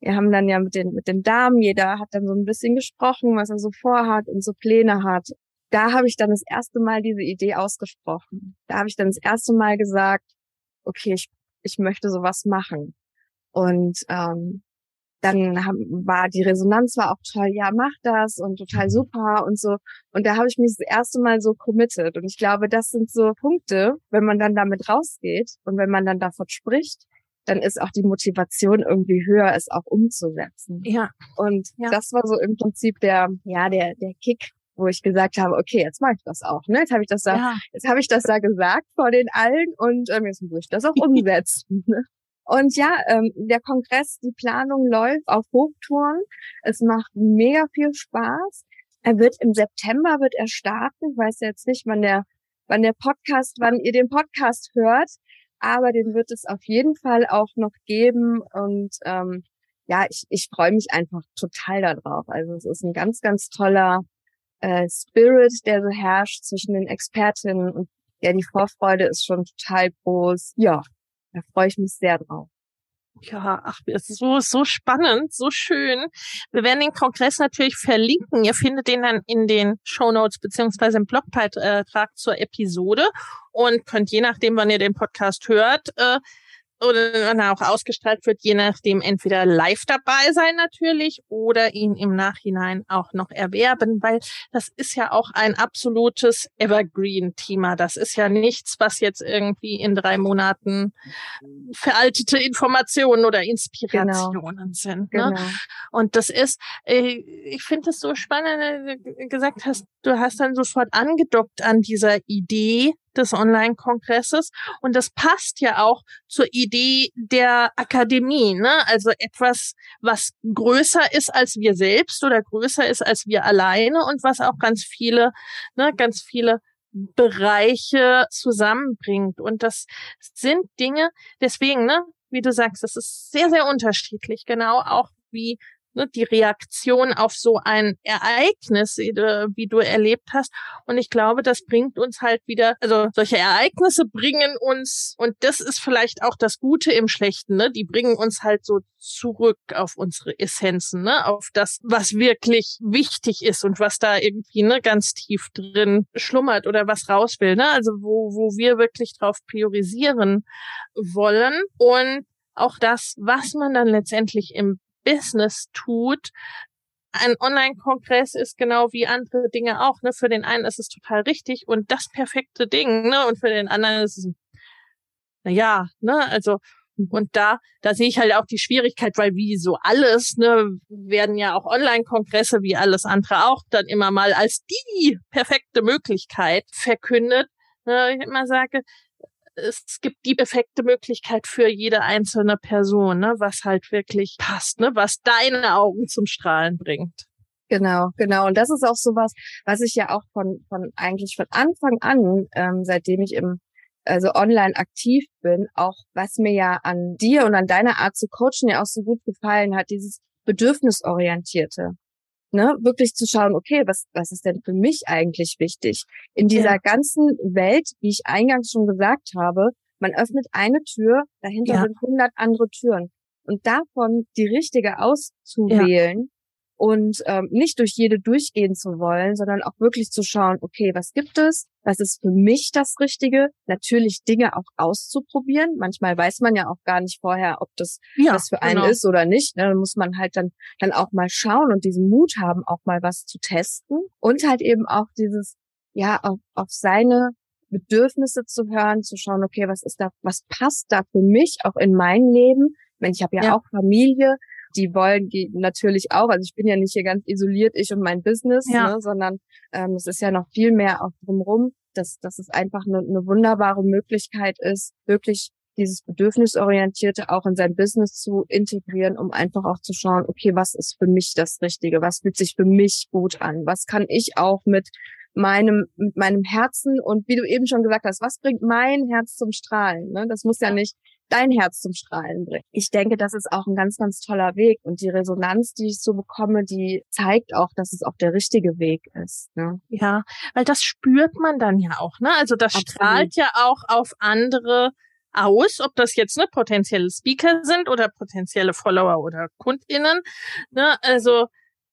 Wir haben dann ja mit den, mit den Damen, jeder hat dann so ein bisschen gesprochen, was er so vorhat und so Pläne hat. Da habe ich dann das erste Mal diese Idee ausgesprochen. Da habe ich dann das erste Mal gesagt, okay, ich, ich möchte sowas machen. Und ähm, dann haben, war die Resonanz war auch toll, ja, mach das und total super und so. Und da habe ich mich das erste Mal so committed. Und ich glaube, das sind so Punkte, wenn man dann damit rausgeht und wenn man dann davon spricht, dann ist auch die Motivation irgendwie höher, es auch umzusetzen. Ja. Und ja. das war so im Prinzip der, ja, der, der Kick, wo ich gesagt habe, okay, jetzt mache ich das auch. Ne? Jetzt habe ich das da, ja. jetzt habe ich das da gesagt vor den allen und ähm, jetzt muss ich das auch umsetzen. [LAUGHS] Ne? Und ja, ähm, der Kongress, die Planung läuft auf Hochtouren. Es macht mega viel Spaß. Er wird im September wird er starten. Ich weiß jetzt nicht, wann der, wann der Podcast, wann ihr den Podcast hört, aber den wird es auf jeden Fall auch noch geben. Und ähm, ja, ich, ich freue mich einfach total darauf. Also es ist ein ganz, ganz toller äh, Spirit, der so herrscht zwischen den Expertinnen und ja, die Vorfreude ist schon total groß. Ja, da freue ich mich sehr drauf. Ja, ach, es ist so, so spannend, so schön. Wir werden den Kongress natürlich verlinken. Ihr findet den dann in den Show Notes beziehungsweise im Blogbeitrag zur Episode und könnt je nachdem, wann ihr den Podcast hört, äh, oder wenn er auch ausgestrahlt wird, je nachdem entweder live dabei sein natürlich oder ihn im Nachhinein auch noch erwerben, weil das ist ja auch ein absolutes Evergreen-Thema. Das ist ja nichts, was jetzt irgendwie in drei Monaten veraltete Informationen oder Inspirationen genau. sind. Ne? Genau. Und das ist, äh, ich finde es so spannend, äh, gesagt hast, du hast dann sofort angedockt an dieser Idee, des Online-Kongresses. Und das passt ja auch zur Idee der Akademie, ne? Also etwas, was größer ist als wir selbst oder größer ist als wir alleine und was auch ganz viele, ne, ganz viele Bereiche zusammenbringt. Und das sind Dinge, deswegen, ne, wie du sagst, das ist sehr, sehr unterschiedlich, genau auch wie ne, die Reaktion auf so ein Ereignis, wie du erlebt hast. Und ich glaube, das bringt uns halt wieder, also solche Ereignisse bringen uns, und das ist vielleicht auch das Gute im Schlechten, ne? Die bringen uns halt so zurück auf unsere Essenzen, ne? Auf das, was wirklich wichtig ist und was da irgendwie ne, ganz tief drin schlummert oder was raus will, ne? Also wo, wo wir wirklich drauf priorisieren wollen. Und auch das, was man dann letztendlich im Business tut. Ein Online-Kongress ist genau wie andere Dinge auch. Ne? Für den einen ist es total richtig und das perfekte Ding, ne? Und für den anderen ist es, na ja, ne, also und da, da sehe ich halt auch die Schwierigkeit, weil wie so alles, ne, werden ja auch Online-Kongresse wie alles andere auch dann immer mal als die perfekte Möglichkeit verkündet. Ne, ich immer sage, es gibt die perfekte Möglichkeit für jede einzelne Person, ne, was halt wirklich passt, ne, was deine Augen zum Strahlen bringt. Genau, genau. Und das ist auch sowas, was ich ja auch von, von eigentlich von Anfang an, ähm, seitdem ich im also online aktiv bin, auch was mir ja an dir und an deiner Art zu coachen ja auch so gut gefallen hat, dieses Bedürfnisorientierte ne, wirklich zu schauen, okay, was, was ist denn für mich eigentlich wichtig? In dieser ja. ganzen Welt, wie ich eingangs schon gesagt habe, man öffnet eine Tür, dahinter ja. sind hundert andere Türen. Und davon die richtige auszuwählen, und ähm, nicht durch jede durchgehen zu wollen, sondern auch wirklich zu schauen, okay, was gibt es? Was ist für mich das Richtige? Natürlich Dinge auch auszuprobieren. Manchmal weiß man ja auch gar nicht vorher, ob das ja, was für einen genau. ist oder nicht. Ne? Dann muss man halt dann, dann auch mal schauen und diesen Mut haben, auch mal was zu testen. Und halt eben auch dieses ja, auf, auf seine Bedürfnisse zu hören, zu schauen, okay, was ist da, was passt da für mich auch in mein Leben? Ich meine, ich habe ja, ja, auch Familie, die wollen die natürlich auch, also ich bin ja nicht hier ganz isoliert, ich und mein Business, ja. ne, sondern ähm, es ist ja noch viel mehr auch drumherum, dass, dass es einfach eine, eine wunderbare Möglichkeit ist, wirklich dieses Bedürfnisorientierte auch in sein Business zu integrieren, um einfach auch zu schauen, okay, was ist für mich das Richtige? Was fühlt sich für mich gut an? Was kann ich auch mit meinem, mit meinem Herzen und wie du eben schon gesagt hast, was bringt mein Herz zum Strahlen? Ne? Das muss ja nicht dein Herz zum Strahlen bringen. Ich denke, das ist auch ein ganz, ganz toller Weg. Und die Resonanz, die ich so bekomme, die zeigt auch, dass es auch der richtige Weg ist. Ne? Ja, weil das spürt man dann ja auch. Ne? Also das Absolut. strahlt ja auch auf andere aus, ob das jetzt ne, potenzielle Speaker sind oder potenzielle Follower oder KundInnen. Ne? Also,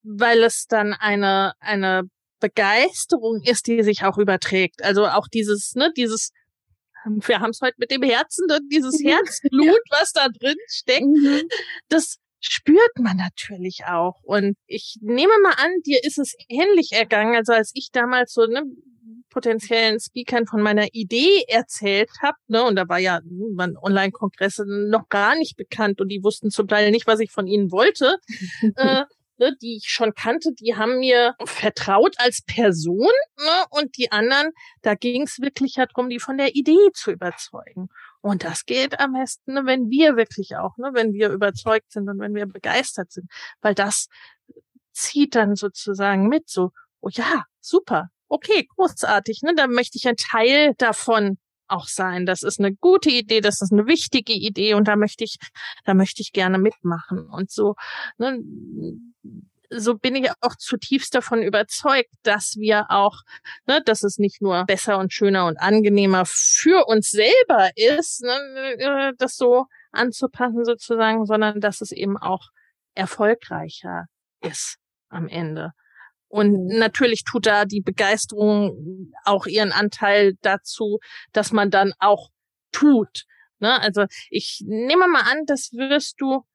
weil es dann eine, eine Begeisterung ist, die sich auch überträgt. Also auch dieses, ne, dieses, [LAUGHS] wir haben es heute mit dem Herzen und dieses Herzblut, ja. was da drin steckt, mhm. das spürt man natürlich auch. Und ich nehme mal an, dir ist es ähnlich ergangen, also als ich damals so ne, potenziellen Speakern von meiner Idee erzählt habe, ne, und da war ja waren Online-Kongresse noch gar nicht bekannt und die wussten zum Teil nicht, was ich von ihnen wollte. [LAUGHS] äh, ne, die ich schon kannte, die haben mir vertraut als Person ne, und die anderen, da ging es wirklich darum, die von der Idee zu überzeugen. Und das geht am besten, ne, wenn wir wirklich auch, ne, wenn wir überzeugt sind und wenn wir begeistert sind, weil das zieht dann sozusagen mit, so, oh ja, super, okay, großartig, ne, da möchte ich ein Teil davon auch sein. Das ist eine gute Idee, das ist eine wichtige Idee und da möchte ich, da möchte ich gerne mitmachen. Und so, ne, so bin ich auch zutiefst davon überzeugt, dass wir auch, ne, dass es nicht nur besser und schöner und angenehmer für uns selber ist, ne, äh, das so anzupassen sozusagen, sondern dass es eben auch erfolgreicher ist am Ende. Und mhm. natürlich tut da die Begeisterung auch ihren Anteil dazu, dass man dann auch tut. Ne? Also ich nehme mal an, das wirst du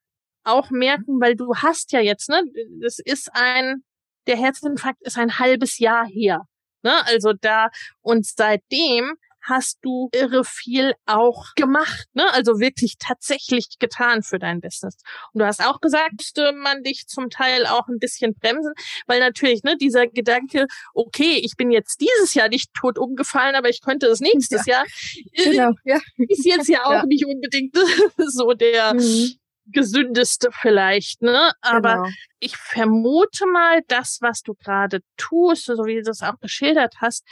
auch merken, weil du hast ja jetzt, ne, das ist ein, der Herzinfarkt ist ein halbes Jahr her. Ne? Also da, und seitdem hast du irre viel auch gemacht, ne? Also wirklich tatsächlich getan für dein Business. Und du hast auch gesagt, müsste man dich zum Teil auch ein bisschen bremsen, weil natürlich, ne, dieser Gedanke, okay, ich bin jetzt dieses Jahr nicht tot umgefallen, aber ich könnte es nächstes ja. Jahr, genau, ja. ist jetzt ja [LAUGHS] auch ja. nicht unbedingt [LAUGHS] so der, mhm gesündeste vielleicht, ne? Aber genau. ich vermute mal, das, was du gerade tust, so wie du das auch geschildert hast,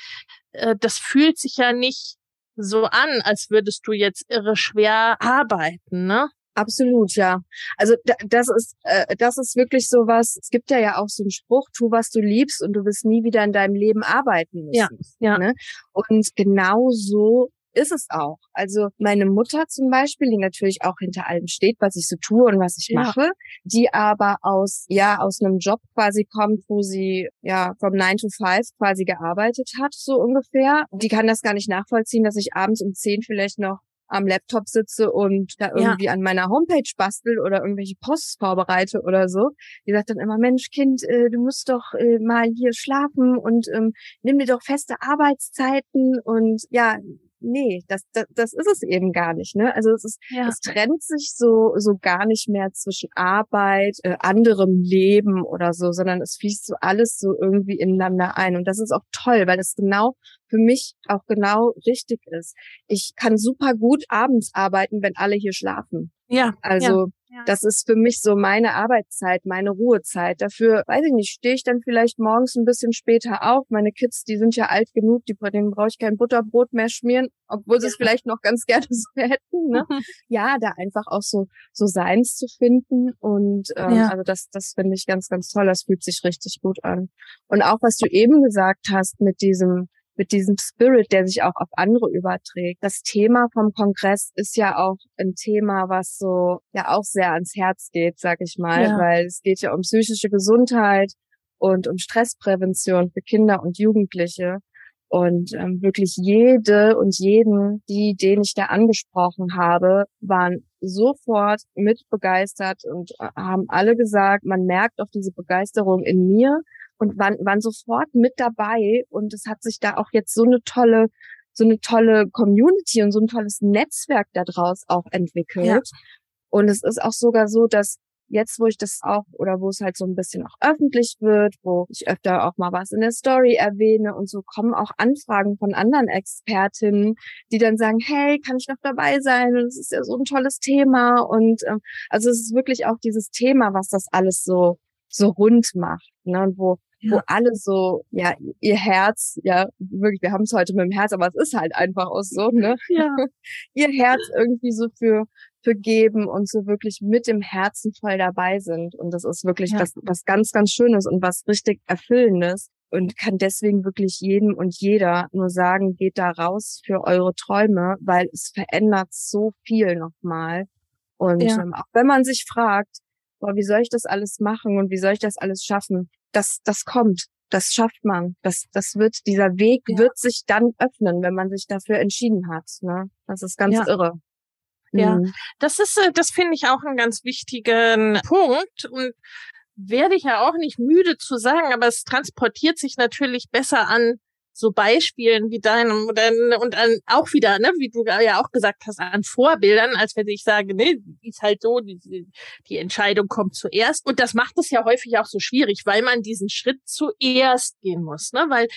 äh, das fühlt sich ja nicht so an, als würdest du jetzt irre schwer arbeiten, ne? Absolut, ja. Also das ist äh, das ist wirklich so was. Es gibt ja ja auch so einen Spruch: Tu was du liebst und du wirst nie wieder in deinem Leben arbeiten müssen. Ja, ja. Ne? Und genau so ist es auch. Also meine Mutter zum Beispiel, die natürlich auch hinter allem steht, was ich so tue und was ich ja. mache, die aber aus, ja, aus einem Job quasi kommt, wo sie, ja, vom 9 to 5 quasi gearbeitet hat, so ungefähr. Die kann das gar nicht nachvollziehen, dass ich abends um 10 vielleicht noch am Laptop sitze und da irgendwie ja. an meiner Homepage bastel oder irgendwelche Posts vorbereite oder so. Die sagt dann immer, Mensch, Kind, äh, du musst doch äh, mal hier schlafen und ähm, nimm dir doch feste Arbeitszeiten und ja, nee, das, das, das ist es eben gar nicht. Ne? Also es ist, ja. es trennt sich so so gar nicht mehr zwischen Arbeit, äh, anderem Leben oder so, sondern es fließt so alles so irgendwie ineinander ein. Und das ist auch toll, weil es genau für mich auch genau richtig ist. Ich kann super gut abends arbeiten, wenn alle hier schlafen. Ja. Also ja. Das ist für mich so meine Arbeitszeit, meine Ruhezeit. Dafür, weiß ich nicht, stehe ich dann vielleicht morgens ein bisschen später auf. Meine Kids, die sind ja alt genug, die, denen brauche ich kein Butterbrot mehr schmieren, obwohl sie es vielleicht noch ganz [LAUGHS] gerne so hätten. Ne? [LAUGHS] ja, da einfach auch so so Seins zu finden. Und ähm, ja. also das, das finde ich ganz, ganz toll. Das fühlt sich richtig gut an. Und auch was du eben gesagt hast mit diesem mit diesem Spirit, der sich auch auf andere überträgt. Das Thema vom Kongress ist ja auch ein Thema, was so ja auch sehr ans Herz geht, sag ich mal, ja. weil es geht ja um psychische Gesundheit und um Stressprävention für Kinder und Jugendliche. Und ähm, wirklich jede und jeden, die, den ich da angesprochen habe, waren sofort mit begeistert und äh, haben alle gesagt, man merkt auch diese Begeisterung in mir und waren, waren sofort mit dabei und es hat sich da auch jetzt so eine tolle so eine tolle Community und so ein tolles Netzwerk daraus auch entwickelt. Ja. Und es ist auch sogar so, dass jetzt, wo ich das auch oder wo es halt so ein bisschen auch öffentlich wird, wo ich öfter auch mal was in der Story erwähne und so kommen auch Anfragen von anderen Expertinnen, die dann sagen, hey, kann ich noch dabei sein? Und es ist ja so ein tolles Thema und ähm, also es ist wirklich auch dieses Thema, was das alles so so rund macht, ne? Und wo ja. wo alle so, ja, ihr Herz, ja, wirklich, wir haben es heute mit dem Herz, aber es ist halt einfach auch so, ne? Ja. [LAUGHS] ihr Herz irgendwie so für, für geben und so wirklich mit dem Herzen voll dabei sind. Und das ist wirklich ja. was, was ganz, ganz Schönes und was richtig Erfüllendes. Und kann deswegen wirklich jedem und jeder nur sagen, geht da raus für eure Träume, weil es verändert so viel nochmal. Und ja. ähm, auch wenn man sich fragt, boah, wie soll ich das alles machen und wie soll ich das alles schaffen? Das, das kommt. Das schafft man. Das, das wird, dieser Weg ja. wird sich dann öffnen, wenn man sich dafür entschieden hat. Ne? Das ist ganz ja. irre. Ja, mhm. das ist, äh, das finde ich auch einen ganz wichtigen Punkt und werde ich ja auch nicht müde zu sagen, aber es transportiert sich natürlich besser an so Beispielen wie deinem und, und an, auch wieder, ne, wie du ja auch gesagt hast, an Vorbildern, als wenn ich sage, ne, ist halt so, die, die Entscheidung kommt zuerst. Und das macht es ja häufig auch so schwierig, weil man diesen Schritt zuerst gehen muss, ne, weil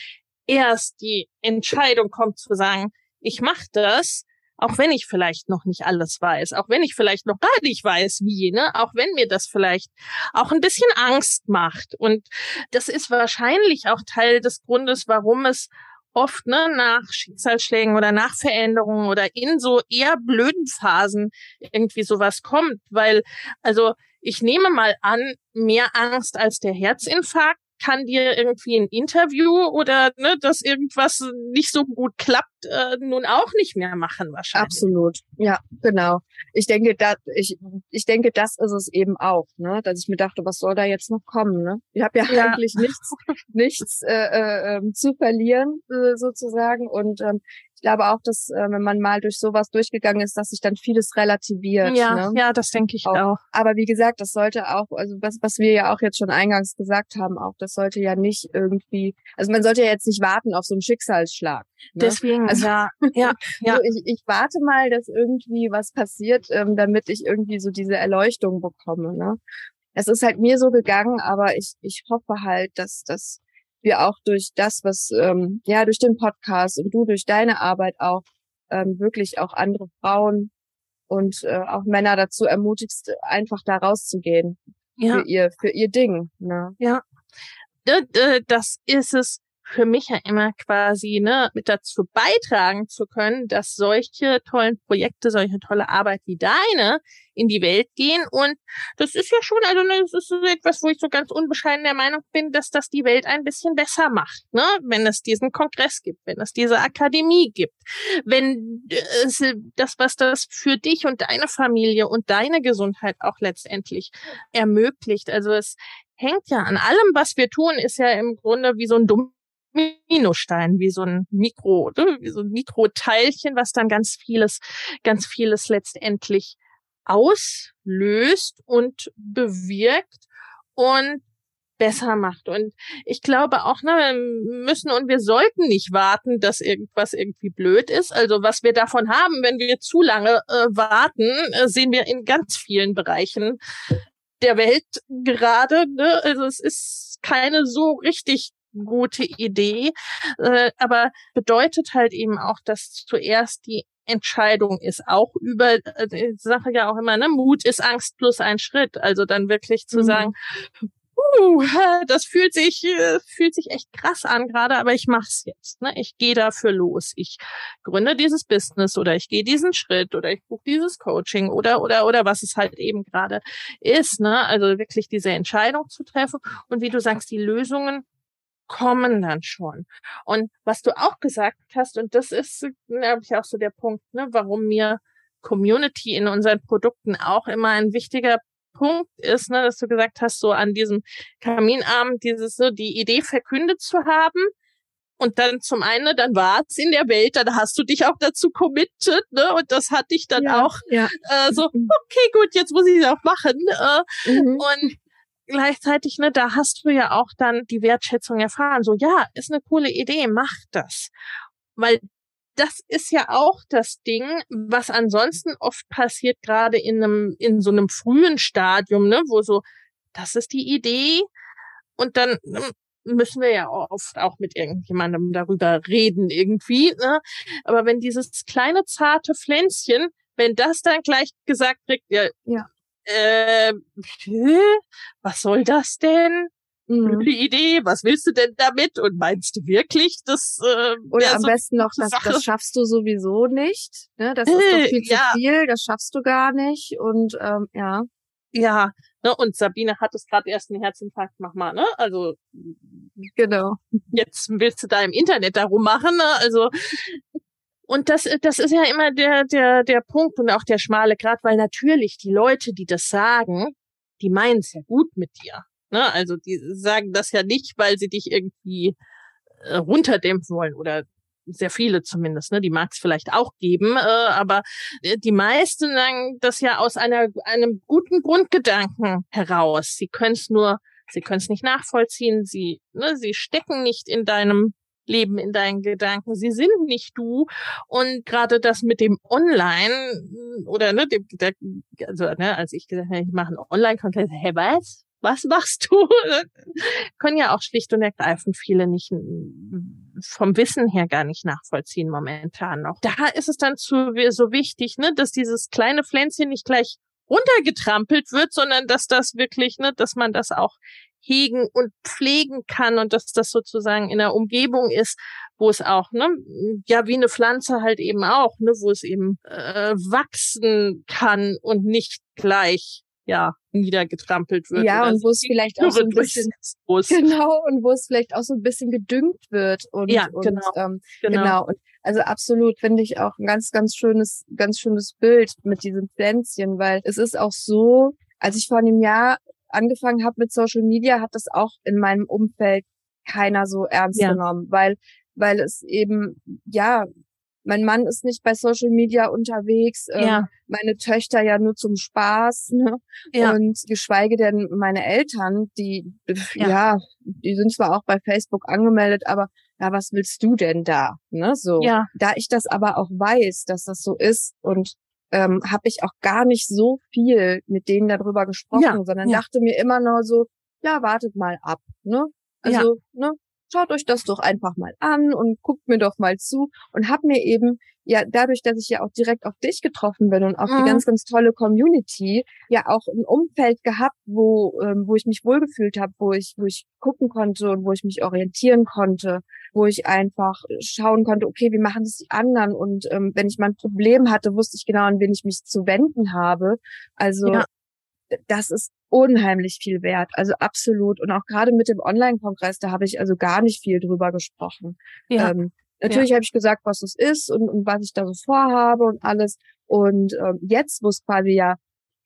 erst die Entscheidung kommt zu sagen, ich mache das auch wenn ich vielleicht noch nicht alles weiß, auch wenn ich vielleicht noch gar nicht weiß, wie, ne, auch wenn mir das vielleicht auch ein bisschen Angst macht. Und das ist wahrscheinlich auch Teil des Grundes, warum es oft ne, nach Schicksalsschlägen oder nach Veränderungen oder in so eher blöden Phasen irgendwie sowas kommt, weil also ich nehme mal an, mehr Angst als der Herzinfarkt kann dir irgendwie ein Interview oder ne, dass irgendwas nicht so gut klappt, äh, nun auch nicht mehr machen wahrscheinlich. Absolut, ja, genau. Ich denke, da, ich, ich denke, das ist es eben auch, ne, dass ich mir dachte, was soll da jetzt noch kommen, ne? Ich habe ja, ja, eigentlich nichts, nichts äh, äh, ähm, zu verlieren äh, sozusagen und ähm, ich glaube auch, dass äh, wenn man mal durch sowas durchgegangen ist, dass sich dann vieles relativiert. Ja, ne? ja, das denke ich auch. auch. Aber wie gesagt, das sollte auch, also was, was wir ja auch jetzt schon eingangs gesagt haben, auch das sollte ja nicht irgendwie, also man sollte ja jetzt nicht warten auf so einen Schicksalsschlag. Ne? Deswegen, also, ja, ja, [LAUGHS] ja. So, ich, ich warte mal, dass irgendwie was passiert, ähm, damit ich irgendwie so diese Erleuchtung bekomme. Ne? Es ist halt mir so gegangen, aber ich, ich hoffe halt, dass das wir auch durch das, was ähm, ja durch den Podcast und du durch deine Arbeit auch ähm, wirklich auch andere Frauen und äh, auch Männer dazu ermutigst, einfach da rauszugehen ja. für ihr für ihr Ding. Ne? Ja, das ist es für mich ja immer quasi, ne, mit dazu beitragen zu können, dass solche tollen Projekte, solche tolle Arbeit wie deine in die Welt gehen. Und das ist ja schon, also ne, das ist so etwas, wo ich so ganz unbescheiden der Meinung bin, dass das die Welt ein bisschen besser macht, ne, wenn es diesen Kongress gibt, wenn es diese Akademie gibt, wenn es das, was das für dich und deine Familie und deine Gesundheit auch letztendlich ermöglicht. Also es hängt ja an allem, was wir tun, ist ja im Grunde wie so ein dumm Dominostein, wie so ein Mikro, wie so ein Mikroteilchen, was dann ganz vieles, ganz vieles letztendlich auslöst und bewirkt und besser macht. Und ich glaube auch, ne, wir müssen und wir sollten nicht warten, dass irgendwas irgendwie blöd ist. Also was wir davon haben, wenn wir zu lange äh, warten, äh, sehen wir in ganz vielen Bereichen der Welt gerade. Ne? Also es ist keine so richtig gute Idee, äh, aber bedeutet halt eben auch, dass zuerst die Entscheidung ist auch über, äh, ich sage ja auch immer, ne, Mut ist Angst plus ein Schritt. Also dann wirklich zu mhm. sagen, uh, das fühlt sich äh, fühlt sich echt krass an gerade, aber ich mach's jetzt. Ne? Ich gehe dafür los. Ich gründe dieses Business oder ich gehe diesen Schritt oder ich buche dieses Coaching oder oder oder was es halt eben gerade ist. Ne? Also wirklich diese Entscheidung zu treffen und wie du sagst, die Lösungen kommen dann schon. Und was du auch gesagt hast, und das ist, glaube ich, auch so der Punkt, ne, warum mir Community in unseren Produkten auch immer ein wichtiger Punkt ist, ne, dass du gesagt hast, so an diesem Kaminabend dieses so die Idee verkündet zu haben. Und dann zum einen, dann war es in der Welt, dann hast du dich auch dazu committed, ne? Und das hat dich dann ja, auch ja. Äh, so, mhm. okay, gut, jetzt muss ich es auch machen. Äh, mhm. Und gleichzeitig, ne, da hast du ja auch dann die Wertschätzung erfahren. So, ja, ist eine coole Idee, mach das. Weil das ist ja auch das Ding, was ansonsten oft passiert, gerade in einem, in so einem frühen Stadium, ne, wo so, das ist die Idee. Und dann hm, müssen wir ja oft auch mit irgendjemandem darüber reden irgendwie. Ne? Aber wenn dieses kleine zarte Pflänzchen, wenn das dann gleich gesagt kriegt, ja, ja. Äh, was soll das denn? Mhm. Idee, was willst du denn damit? Und meinst du wirklich, das äh, Oder am so besten noch, das, das schaffst du sowieso nicht. Ne? Das ist doch viel ja. zu viel, das schaffst du gar nicht. Und ähm, ja. Ja, ne, und Sabine hat es gerade erst einen Herzinfarkt, mach mal, ne? Also genau. Jetzt willst du da im Internet darum machen, ne? Also und das, das ist ja immer der, der, der Punkt und auch der schmale Grad, weil natürlich die Leute, die das sagen, die meinen es ja gut mit dir. Ne? Also die sagen das ja nicht, weil sie dich irgendwie äh, runterdämpfen wollen oder sehr viele zumindest, ne? Die mag es vielleicht auch geben, äh, aber äh, die meisten sagen das ja aus einer einem guten Grundgedanken heraus. Sie können es nur, sie können es nicht nachvollziehen. Sie, ne, sie stecken nicht in deinem Leben, in deinen Gedanken. Sie sind nicht du. Und gerade das mit dem Online oder ne, dem, der, also ne, als ich gesagt habe, ich mache einen Online-Content, hä, was? was machst du? [LAUGHS] Können ja auch schlicht und ergreifend viele nicht vom Wissen her gar nicht nachvollziehen momentan noch. Da ist es dann zu, so wichtig, ne, dass dieses kleine Pflänzchen nicht gleich runtergetrampelt wird, sondern dass das wirklich, ne, dass man das auch hegen und pflegen kann und dass das sozusagen in der Umgebung ist, wo es auch, ne, ja, wie eine Pflanze halt eben auch, ne, wo es eben äh, wachsen kann und nicht gleich ja, niedergetrampelt wird. Ja, und wo es vielleicht auch so ein bisschen, genau, und wo es vielleicht auch so ein bisschen gedüngt wird und, ja, und genau, ähm, genau. genau. Und also absolut finde ich auch ein ganz, ganz schönes, ganz schönes Bild mit diesem Pflänzchen, weil es ist auch so, als ich vor einem Jahr angefangen habe mit Social Media, hat das auch in meinem Umfeld keiner so ernst ja. genommen, weil weil es eben ja mein Mann ist nicht bei Social Media unterwegs, ähm, ja. meine Töchter ja nur zum Spaß, ne? Ja. Und geschweige denn meine Eltern, die ja. ja, die sind zwar auch bei Facebook angemeldet, aber ja, was willst du denn da? Ne? So. Ja. Da ich das aber auch weiß, dass das so ist und ähm, habe ich auch gar nicht so viel mit denen darüber gesprochen, ja. sondern ja. dachte mir immer nur so, ja, wartet mal ab, ne? Also, ja. ne, schaut euch das doch einfach mal an und guckt mir doch mal zu und hab mir eben ja dadurch, dass ich ja auch direkt auf dich getroffen bin und auf mhm. die ganz ganz tolle Community, ja auch ein Umfeld gehabt, wo ähm, wo ich mich wohlgefühlt habe, wo ich wo ich gucken konnte und wo ich mich orientieren konnte, wo ich einfach schauen konnte, okay, wie machen das die anderen und ähm, wenn ich mal ein Problem hatte, wusste ich genau, an wen ich mich zu wenden habe. Also ja. das ist unheimlich viel wert. Also absolut. Und auch gerade mit dem Online-Kongress, da habe ich also gar nicht viel drüber gesprochen. Ja. Ähm, natürlich ja. habe ich gesagt, was es ist und, und was ich da so vorhabe und alles. Und ähm, jetzt, wo es quasi ja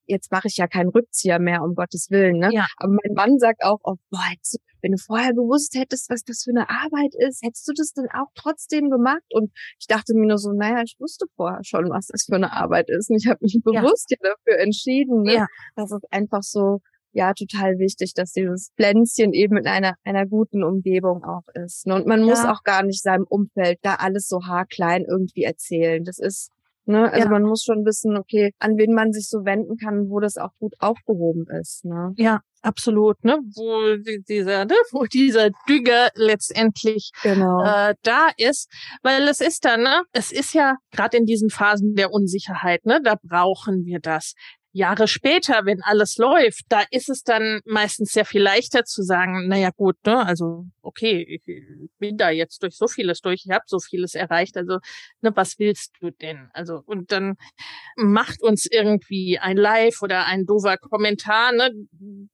jetzt mache ich ja keinen Rückzieher mehr, um Gottes Willen. Ne? Ja. Aber mein Mann sagt auch, oh, boah, jetzt, wenn du vorher gewusst hättest, was das für eine Arbeit ist, hättest du das dann auch trotzdem gemacht? Und ich dachte mir nur so, naja, ich wusste vorher schon, was das für eine Arbeit ist. Und ich habe mich [LAUGHS] bewusst ja. ja dafür entschieden. Ne? Ja. Das ist einfach so, ja, total wichtig, dass dieses Pflänzchen eben in einer, einer guten Umgebung auch ist. Ne? Und man ja. muss auch gar nicht seinem Umfeld da alles so haarklein irgendwie erzählen. Das ist Ne? Also ja. man muss schon wissen, okay, an wen man sich so wenden kann, wo das auch gut aufgehoben ist. Ne? Ja, absolut. Ne? Wo dieser, ne? [LAUGHS] wo dieser Dünger letztendlich genau. äh, da ist, weil es ist dann, ne, es ist ja gerade in diesen Phasen der Unsicherheit, ne, da brauchen wir das. Jahre später, wenn alles läuft, da ist es dann meistens sehr viel leichter zu sagen, naja gut, ne, also okay, ich bin da jetzt durch so vieles durch, ich habe so vieles erreicht, also ne, was willst du denn? Also und dann macht uns irgendwie ein Live oder ein dover Kommentar, ne,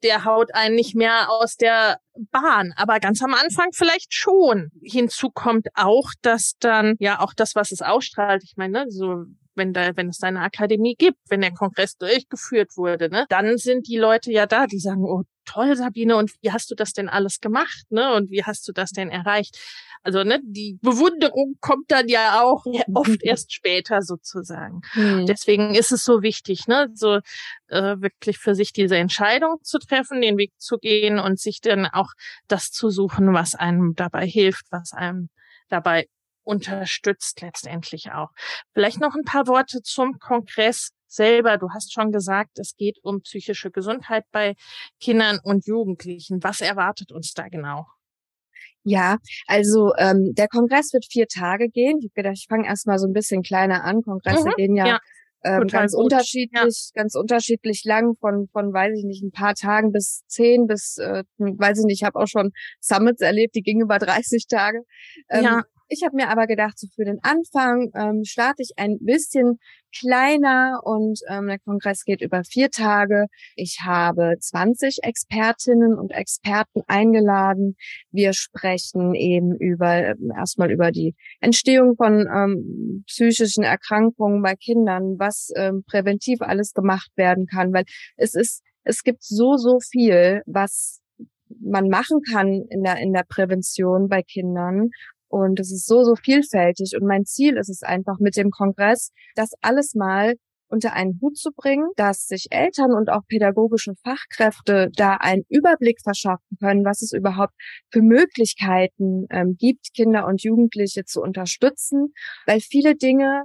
der haut einen nicht mehr aus der Bahn, aber ganz am Anfang vielleicht schon. Hinzu kommt auch, dass dann ja auch das, was es ausstrahlt, ich meine, ne, so wenn da, wenn es eine Akademie gibt, wenn der Kongress durchgeführt wurde, ne, dann sind die Leute ja da, die sagen, oh toll, Sabine, und wie hast du das denn alles gemacht, ne? Und wie hast du das denn erreicht? Also, ne, die Bewunderung kommt dann ja auch oft erst später sozusagen. Hm. Deswegen ist es so wichtig, ne, so äh, wirklich für sich diese Entscheidung zu treffen, den Weg zu gehen und sich dann auch das zu suchen, was einem dabei hilft, was einem dabei unterstützt letztendlich auch. Vielleicht noch ein paar Worte zum Kongress selber. Du hast schon gesagt, es geht um psychische Gesundheit bei Kindern und Jugendlichen. Was erwartet uns da genau? Ja, also ähm, der Kongress wird vier Tage gehen. Ich habe gedacht, ich fange erstmal so ein bisschen kleiner an. Kongresse mhm, gehen ja, ja ähm, ganz gut. unterschiedlich, ja. ganz unterschiedlich lang, von, von, weiß ich nicht, ein paar Tagen bis zehn, bis, äh, weiß ich nicht, ich habe auch schon Summits erlebt, die gingen über 30 Tage. Ähm, ja. Ich habe mir aber gedacht, so für den Anfang ähm, starte ich ein bisschen kleiner und ähm, der Kongress geht über vier Tage. Ich habe 20 Expertinnen und Experten eingeladen. Wir sprechen eben über erstmal über die Entstehung von ähm, psychischen Erkrankungen bei Kindern, was ähm, präventiv alles gemacht werden kann, weil es ist es gibt so so viel, was man machen kann in der in der Prävention bei Kindern und es ist so, so vielfältig. Und mein Ziel ist es einfach mit dem Kongress, das alles mal unter einen Hut zu bringen, dass sich Eltern und auch pädagogische Fachkräfte da einen Überblick verschaffen können, was es überhaupt für Möglichkeiten ähm, gibt, Kinder und Jugendliche zu unterstützen, weil viele Dinge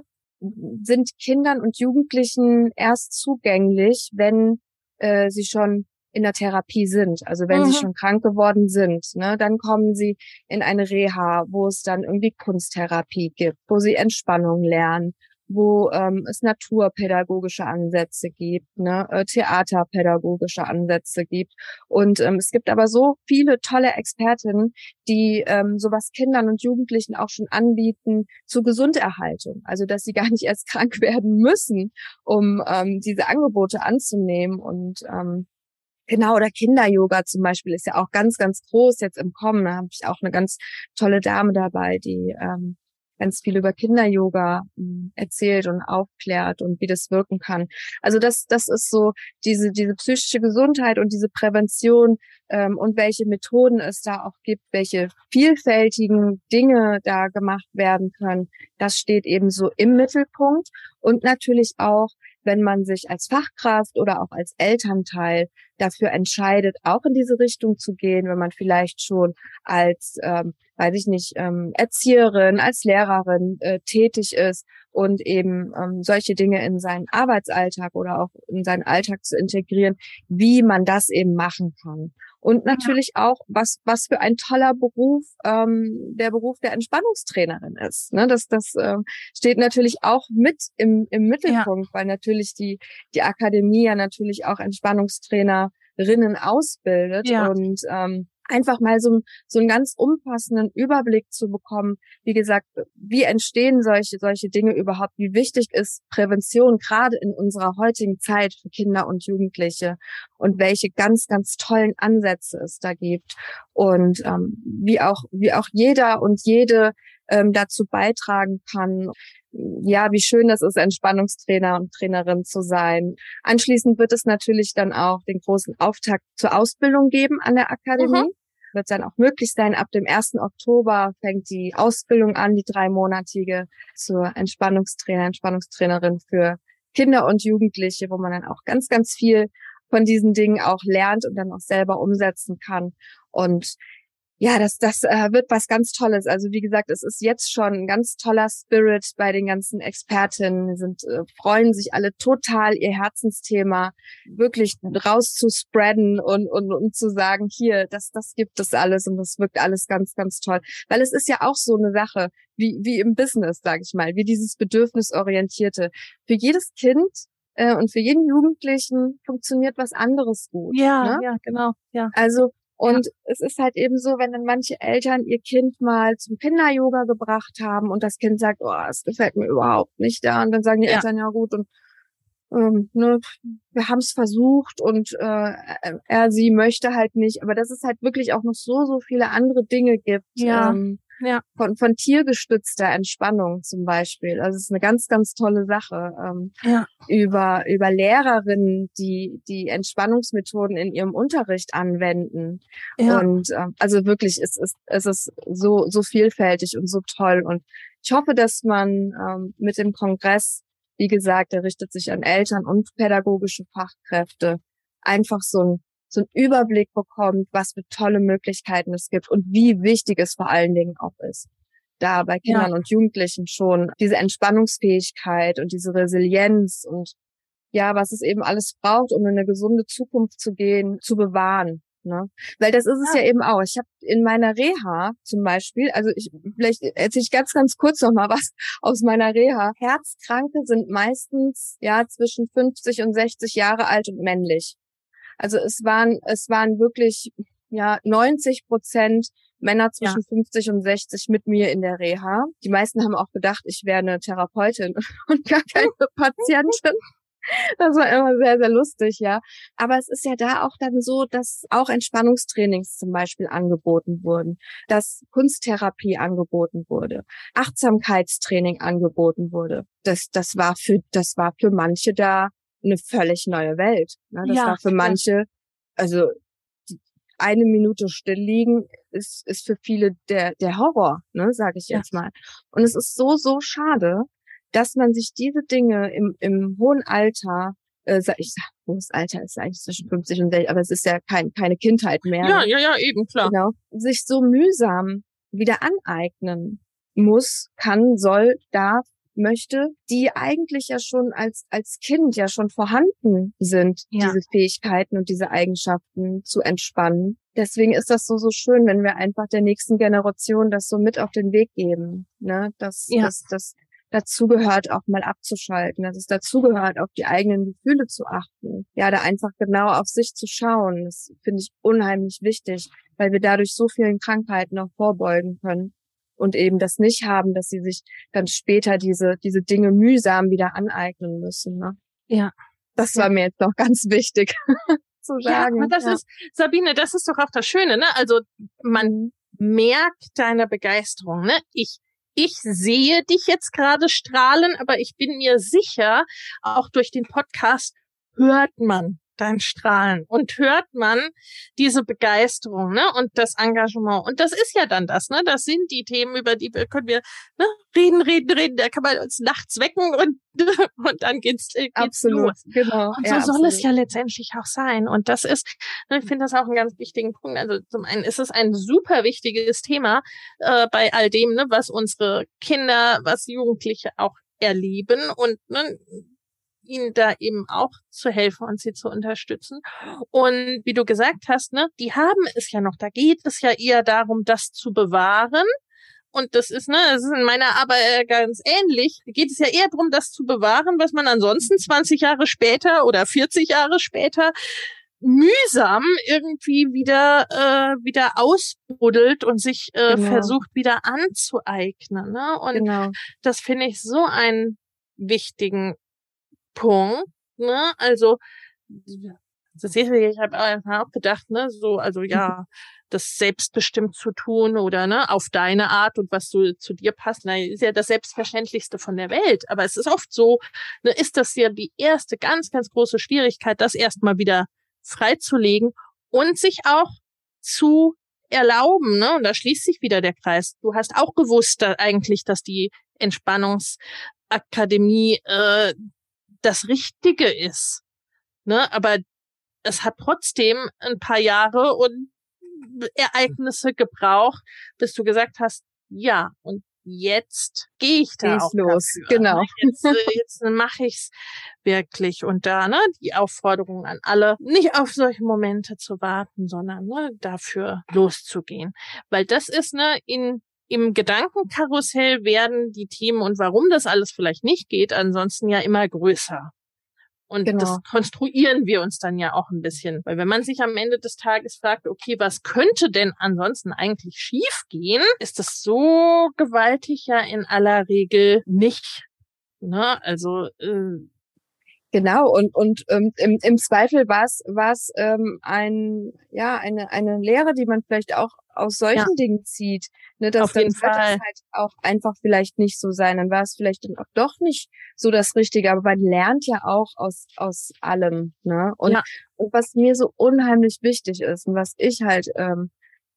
sind Kindern und Jugendlichen erst zugänglich, wenn äh, sie schon in der Therapie sind. Also wenn mhm. sie schon krank geworden sind, ne, dann kommen sie in eine Reha, wo es dann irgendwie Kunsttherapie gibt, wo sie Entspannung lernen, wo ähm, es naturpädagogische Ansätze gibt, ne, äh, theaterpädagogische Ansätze gibt. Und ähm, es gibt aber so viele tolle Expertinnen, die ähm, sowas Kindern und Jugendlichen auch schon anbieten zur Gesunderhaltung. Also dass sie gar nicht erst krank [LAUGHS] werden müssen, um ähm, diese Angebote anzunehmen. Und ähm, Genau, oder Kinder-Yoga zum Beispiel ist ja auch ganz, ganz groß jetzt im Kommen. Da habe ich auch eine ganz tolle Dame dabei, die ähm, ganz viel über Kinder-Yoga hm, erzählt und aufklärt und wie das wirken kann. Also das, das ist so diese, diese psychische Gesundheit und diese Prävention ähm, und welche Methoden es da auch gibt, welche vielfältigen Dinge da gemacht werden können. Das steht eben so im Mittelpunkt und natürlich auch wenn man sich als Fachkraft oder auch als Elternteil dafür entscheidet, auch in diese Richtung zu gehen, wenn man vielleicht schon als, ähm, weiß ich nicht, ähm, Erzieherin, als Lehrerin äh, tätig ist und eben ähm, solche Dinge in seinen Arbeitsalltag oder auch in seinen Alltag zu integrieren, wie man das eben machen kann. Und natürlich ja. auch, was, was für ein toller Beruf ähm, der Beruf der Entspannungstrainerin ist. Ne? Das, das äh, steht natürlich auch mit im, im Mittelpunkt, ja. weil natürlich die, die Akademie ja natürlich auch Entspannungstrainerinnen ausbildet. Ja. Und ähm, einfach mal so, so einen ganz umfassenden Überblick zu bekommen. Wie gesagt, wie entstehen solche, solche Dinge überhaupt? Wie wichtig ist Prävention gerade in unserer heutigen Zeit für Kinder und Jugendliche? Und welche ganz, ganz tollen Ansätze es da gibt? Und ähm, wie auch, wie auch jeder und jede ähm, dazu beitragen kann, ja, wie schön es ist, Entspannungstrainer und Trainerin zu sein. Anschließend wird es natürlich dann auch den großen Auftakt zur Ausbildung geben an der Akademie. Mhm. Wird dann auch möglich sein. Ab dem 1. Oktober fängt die Ausbildung an, die dreimonatige zur Entspannungstrainer, Entspannungstrainerin für Kinder und Jugendliche, wo man dann auch ganz, ganz viel von diesen Dingen auch lernt und dann auch selber umsetzen kann. Und ja, das, das äh, wird was ganz Tolles. Also wie gesagt, es ist jetzt schon ein ganz toller Spirit bei den ganzen Expertinnen. Sind äh, freuen sich alle total, ihr Herzensthema wirklich rauszuspreaden und, und, und zu sagen, hier, das, das gibt es alles und das wirkt alles ganz, ganz toll. Weil es ist ja auch so eine Sache, wie, wie im Business, sage ich mal, wie dieses Bedürfnisorientierte. Für jedes Kind äh, und für jeden Jugendlichen funktioniert was anderes gut. Ja, ne? ja, genau. Ja. Also und ja. es ist halt eben so, wenn dann manche Eltern ihr Kind mal zum Kinder-Yoga gebracht haben und das Kind sagt, oh, es gefällt mir überhaupt nicht da. Und dann sagen die ja. Eltern, ja gut, und ähm, ne, wir haben es versucht und äh, er, sie möchte halt nicht. Aber dass es halt wirklich auch noch so, so viele andere Dinge gibt, ja. ähm, ja. von, von tiergestützter Entspannung zum Beispiel. Also es ist eine ganz, ganz tolle Sache. Ähm, ja. über, über Lehrerinnen, die die Entspannungsmethoden in ihrem Unterricht anwenden. Ja. Und äh, also wirklich, es ist, es ist so, so vielfältig und so toll. Und ich hoffe, dass man ähm, mit dem Kongress, wie gesagt, der richtet sich an Eltern und pädagogische Fachkräfte, einfach so ein so einen Überblick bekommt, was für tolle Möglichkeiten es gibt und wie wichtig es vor allen Dingen auch ist, da bei Kindern ja. und Jugendlichen schon diese Entspannungsfähigkeit und diese Resilienz und ja, was es eben alles braucht, um in eine gesunde Zukunft zu gehen, zu bewahren. Ne? Weil das ist es ja, ja eben auch. Ich habe in meiner Reha zum Beispiel, also ich vielleicht erzähle ich ganz, ganz kurz noch mal was aus meiner Reha. Herzkranke sind meistens ja zwischen 50 und 60 Jahre alt und männlich. Also es waren, es waren wirklich, ja, 90 Prozent Männer zwischen ja. 50 und 60 mit mir in der Reha. Die meisten haben auch gedacht, ich wäre eine Therapeutin [LAUGHS] und gar keine Patientin. Das war immer sehr, sehr lustig, ja. Aber es ist ja da auch dann so, dass auch Entspannungstrainings zum Beispiel angeboten wurden, dass Kunsttherapie angeboten wurde, Achtsamkeitstraining angeboten wurde. Das, das war für, das war für manche da eine völlig neue Welt. Ne? Das ja, war für manche, also eine Minute still liegen ist, ist für viele der, der Horror, ne, sage ich jetzt ja. mal. Und es ist so, so schade, dass man sich diese Dinge im, im hohen Alter äh, ich sag, hohes Alter ist eigentlich zwischen 50 und 60, aber es ist ja kein, keine Kindheit mehr. Ja, ne? ja, ja, eben, klar. Genau. Sich so mühsam wieder aneignen muss, kann, soll, darf, möchte, die eigentlich ja schon als, als Kind ja schon vorhanden sind, ja. diese Fähigkeiten und diese Eigenschaften zu entspannen. Deswegen ist das so, so schön, wenn wir einfach der nächsten Generation das so mit auf den Weg geben, ne, dass, ja. dass, dass dazugehört, auch mal abzuschalten, dass es dazugehört, auf die eigenen Gefühle zu achten. Ja, da einfach genau auf sich zu schauen. Das finde ich unheimlich wichtig, weil wir dadurch so vielen Krankheiten auch vorbeugen können und eben das nicht haben, dass sie sich dann später diese, diese Dinge mühsam wieder aneignen müssen. Ne? Ja. Das war mir jetzt noch ganz wichtig [LAUGHS] zu sagen. Ja, das ja. ist, Sabine, das ist doch auch das Schöne, ne? Also man merkt deine Begeisterung, ne? Ich ich sehe dich jetzt gerade strahlen, aber ich bin mir sicher, auch durch den Podcast hört man dein Strahlen und hört man diese Begeisterung, ne, und das Engagement. Und das ist ja dann das, ne, das sind die Themen, über die wir, können wir ne, reden, reden, reden. Da kann man uns nachts wecken und [LAUGHS] und dann geht's, äh, geht's absolut, los. Genau. Und so ja, soll absolut. es ja letztendlich auch sein. Und das ist, ne, ich finde das auch einen ganz wichtigen Punkt. Also zum einen ist es ein super wichtiges Thema äh, bei all dem, ne, was unsere Kinder, was Jugendliche auch erleben und ne, ihnen da eben auch zu helfen und sie zu unterstützen. Und wie du gesagt hast, ne, die haben es ja noch. Da geht es ja eher darum, das zu bewahren. Und das ist, ne, das ist in meiner Arbeit ganz ähnlich. Da geht es ja eher darum, das zu bewahren, was man ansonsten 20 Jahre später oder 40 Jahre später mühsam irgendwie wieder äh, wieder ausbuddelt und sich äh, genau. versucht wieder anzueignen. Ne? Und genau. das finde ich so einen wichtigen Punkt, ne? Also, das ist, ich habe auch gedacht, ne, so, also ja, das selbstbestimmt zu tun oder ne, auf deine Art und was so zu dir passt, na, ist ja das Selbstverständlichste von der Welt. Aber es ist oft so, ne, ist das ja die erste ganz, ganz große Schwierigkeit, das erstmal wieder freizulegen und sich auch zu erlauben, ne? Und da schließt sich wieder der Kreis. Du hast auch gewusst da eigentlich, dass die Entspannungsakademie äh, das Richtige ist. Ne? Aber es hat trotzdem ein paar Jahre und Ereignisse gebraucht, bis du gesagt hast, ja, und jetzt gehe ich da Geh's auch los. Dafür. Genau. Ne? Jetzt, äh, jetzt mache ich's wirklich. Und da, ne, die Aufforderung an alle, nicht auf solche Momente zu warten, sondern ne, dafür loszugehen. Weil das ist, ne, in im Gedankenkarussell werden die Themen und warum das alles vielleicht nicht geht, ansonsten ja immer größer. Und genau. das konstruieren wir uns dann ja auch ein bisschen. Weil wenn man sich am Ende des Tages fragt, okay, was könnte denn ansonsten eigentlich schiefgehen, ist das so gewaltig ja in aller Regel nicht. Ne? Also äh, Genau, und, und ähm, im, im Zweifel war es ähm, ein, ja, eine, eine Lehre, die man vielleicht auch aus solchen ja. Dingen zieht. Ne, dass Auf jeden dann Fall. halt auch einfach vielleicht nicht so sein. Dann war es vielleicht dann auch doch nicht so das Richtige. Aber man lernt ja auch aus, aus allem. Ne? Und, ja. und was mir so unheimlich wichtig ist und was ich halt ähm,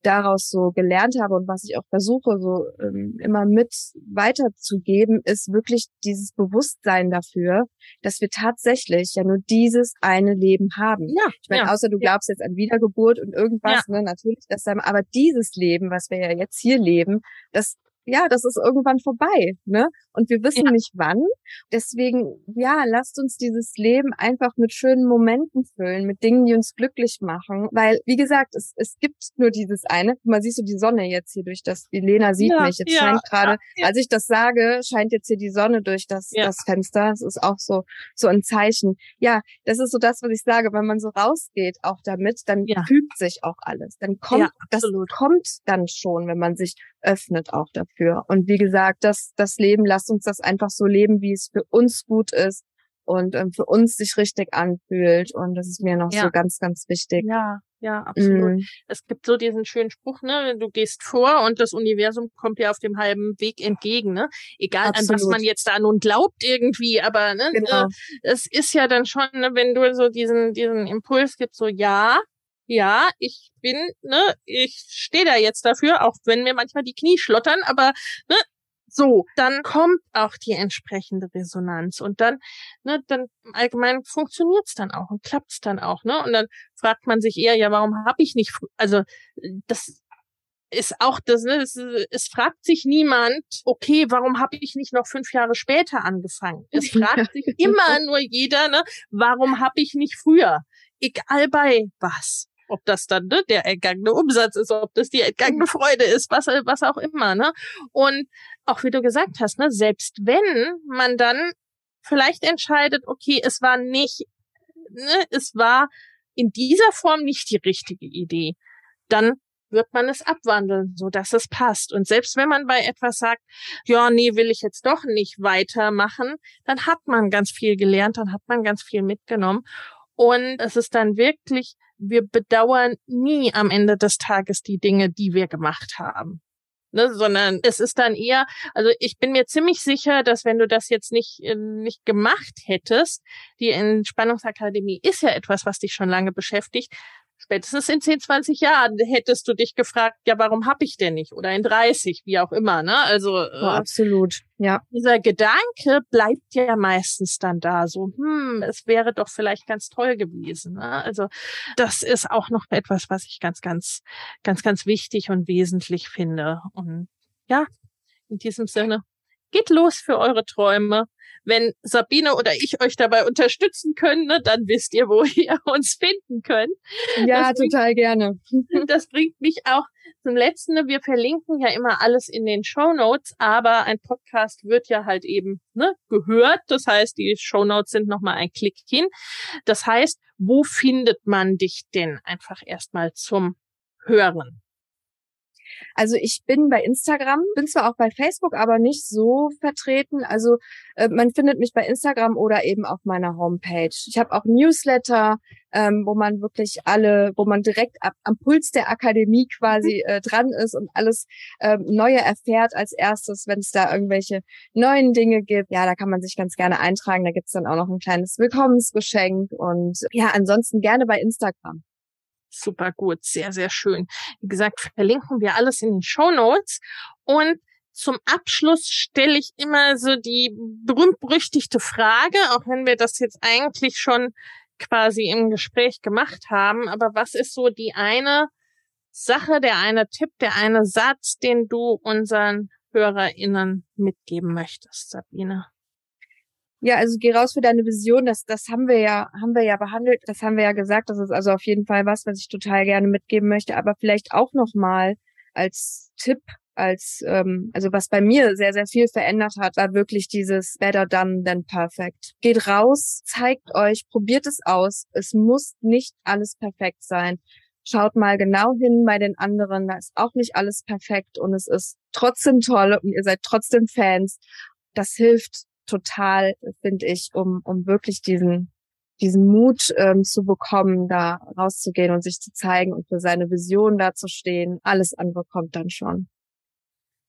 daraus so gelernt habe und was ich auch versuche, so ähm, immer mit weiterzugeben, ist wirklich dieses Bewusstsein dafür, dass wir tatsächlich ja nur dieses eine Leben haben. Ja, ich meine, ja, außer du glaubst jetzt an Wiedergeburt und irgendwas, Ja. ne, natürlich, das dann, aber dieses Leben, was wir ja jetzt hier leben, das ja, das ist irgendwann vorbei, ne? Und wir wissen Ja. nicht wann. Deswegen, ja, lasst uns dieses Leben einfach mit schönen Momenten füllen, mit Dingen, die uns glücklich machen. Weil, wie gesagt, es, es gibt nur dieses eine. Mal, siehst du die Sonne jetzt hier durch das, die Lena sieht Ja, mich. Jetzt ja, scheint gerade, als ich das sage, scheint jetzt hier die Sonne durch das, das Fenster. Das ist auch so, so ein Zeichen. Ja, das ist so das, was ich sage. Wenn man so rausgeht auch damit, dann fügt sich auch alles. Dann kommt, das kommt dann schon, wenn man sich öffnet auch dafür. Und wie gesagt, das, das Leben, lasst uns das einfach so leben, wie es für uns gut ist und ähm, für uns sich richtig anfühlt. Und das ist mir noch Ja. so ganz, ganz wichtig. Ja, ja, absolut. Mm, Es gibt so diesen schönen Spruch, ne, du gehst vor und das Universum kommt dir auf dem halben Weg entgegen, ne? Egal an was Absolut. man jetzt da nun glaubt irgendwie, aber ne, Genau. äh, es ist ja dann schon, ne, wenn du so diesen diesen Impuls gibst, so ja, ja, ich bin, ne, ich stehe da jetzt dafür, auch wenn mir manchmal die Knie schlottern, aber ne, so, dann kommt auch die entsprechende Resonanz und dann, ne, dann im Allgemeinen funktioniert's dann auch und klappt's dann auch, ne? Und dann fragt man sich eher, ja, warum habe ich nicht, also das ist auch das, ne, es, es fragt sich niemand, okay, warum habe ich nicht noch fünf Jahre später angefangen? [LAUGHS] Es fragt sich immer nur jeder, ne, warum habe ich nicht früher? Egal bei was. Ob das dann ne, der entgangene Umsatz ist, ob das die entgangene Freude ist, was, was auch immer, ne? Und auch wie du gesagt hast, ne, selbst wenn man dann vielleicht entscheidet, okay, es war nicht, ne, es war in dieser Form nicht die richtige Idee, dann wird man es abwandeln, so dass es passt. Und selbst wenn man bei etwas sagt, ja, nee, will ich jetzt doch nicht weitermachen, dann hat man ganz viel gelernt, dann hat man ganz viel mitgenommen. Und es ist dann wirklich, wir bedauern nie am Ende des Tages die Dinge, die wir gemacht haben. Ne, sondern es ist dann eher, also ich bin mir ziemlich sicher, dass wenn du das jetzt nicht, äh, nicht gemacht hättest, die Entspannungsakademie ist ja etwas, was dich schon lange beschäftigt, spätestens in 10, 20 Jahren hättest du dich gefragt, ja, warum hab ich denn nicht? Oder in 30, wie auch immer, ne? Also oh, absolut. Ja. dieser Gedanke bleibt ja meistens dann da, so, hm, es wäre doch vielleicht ganz toll gewesen. Ne? Also das ist auch noch etwas, was ich ganz, ganz, ganz, ganz wichtig und wesentlich finde. Und ja, in diesem Sinne, geht los für eure Träume. Wenn Sabine oder ich euch dabei unterstützen können, ne, dann wisst ihr, wo [LAUGHS] ihr uns finden könnt. Ja, Das bringt- total gerne. [LAUGHS] Das bringt mich auch zum letzten. ne, Wir verlinken ja immer alles in den Show Notes, aber ein Podcast wird ja halt eben ne, gehört. Das heißt, die Show Notes sind nochmal ein Klick hin. Das heißt, wo findet man dich denn einfach erstmal zum Hören? Also ich bin bei Instagram, bin zwar auch bei Facebook, aber nicht so vertreten. Also äh, man findet mich bei Instagram oder eben auf meiner Homepage. Ich habe auch Newsletter, ähm, wo man wirklich alle, wo man direkt ab, am Puls der Akademie quasi äh, dran ist und alles ähm, Neue erfährt als erstes, wenn es da irgendwelche neuen Dinge gibt. Ja, da kann man sich ganz gerne eintragen. Da gibt's dann auch noch ein kleines Willkommensgeschenk und ja, ansonsten gerne bei Instagram. Super gut, sehr, sehr schön. Wie gesagt, verlinken wir alles in den Show Notes. Und zum Abschluss stelle ich immer so die berühmt-berüchtigte Frage, auch wenn wir das jetzt eigentlich schon quasi im Gespräch gemacht haben. Aber was ist so die eine Sache, der eine Tipp, der eine Satz, den du unseren HörerInnen mitgeben möchtest, Sabine? Ja, also geh raus für deine Vision. Das, das haben wir ja, haben wir ja behandelt. Das haben wir ja gesagt. Das ist also auf jeden Fall was, was ich total gerne mitgeben möchte. Aber vielleicht auch noch mal als Tipp, als ähm, also was bei mir sehr sehr viel verändert hat, war wirklich dieses Better done than perfect. Geht raus, zeigt euch, probiert es aus. Es muss nicht alles perfekt sein. Schaut mal genau hin bei den anderen. Da ist auch nicht alles perfekt und es ist trotzdem toll und ihr seid trotzdem Fans. Das hilft total, finde ich, um, um wirklich diesen, diesen Mut ähm, zu bekommen, da rauszugehen und sich zu zeigen und für seine Vision da zu stehen. Alles andere kommt dann schon.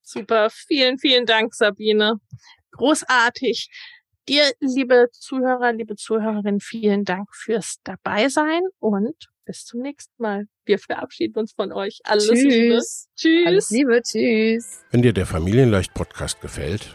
Super, vielen, vielen Dank, Sabine. Großartig. Dir, liebe Zuhörer, liebe Zuhörerinnen, vielen Dank fürs Dabeisein und bis zum nächsten Mal. Wir verabschieden uns von euch. Alles tschüss. Liebe. Tschüss. Alles Liebe. Tschüss. Wenn dir der Familienleicht Podcast gefällt,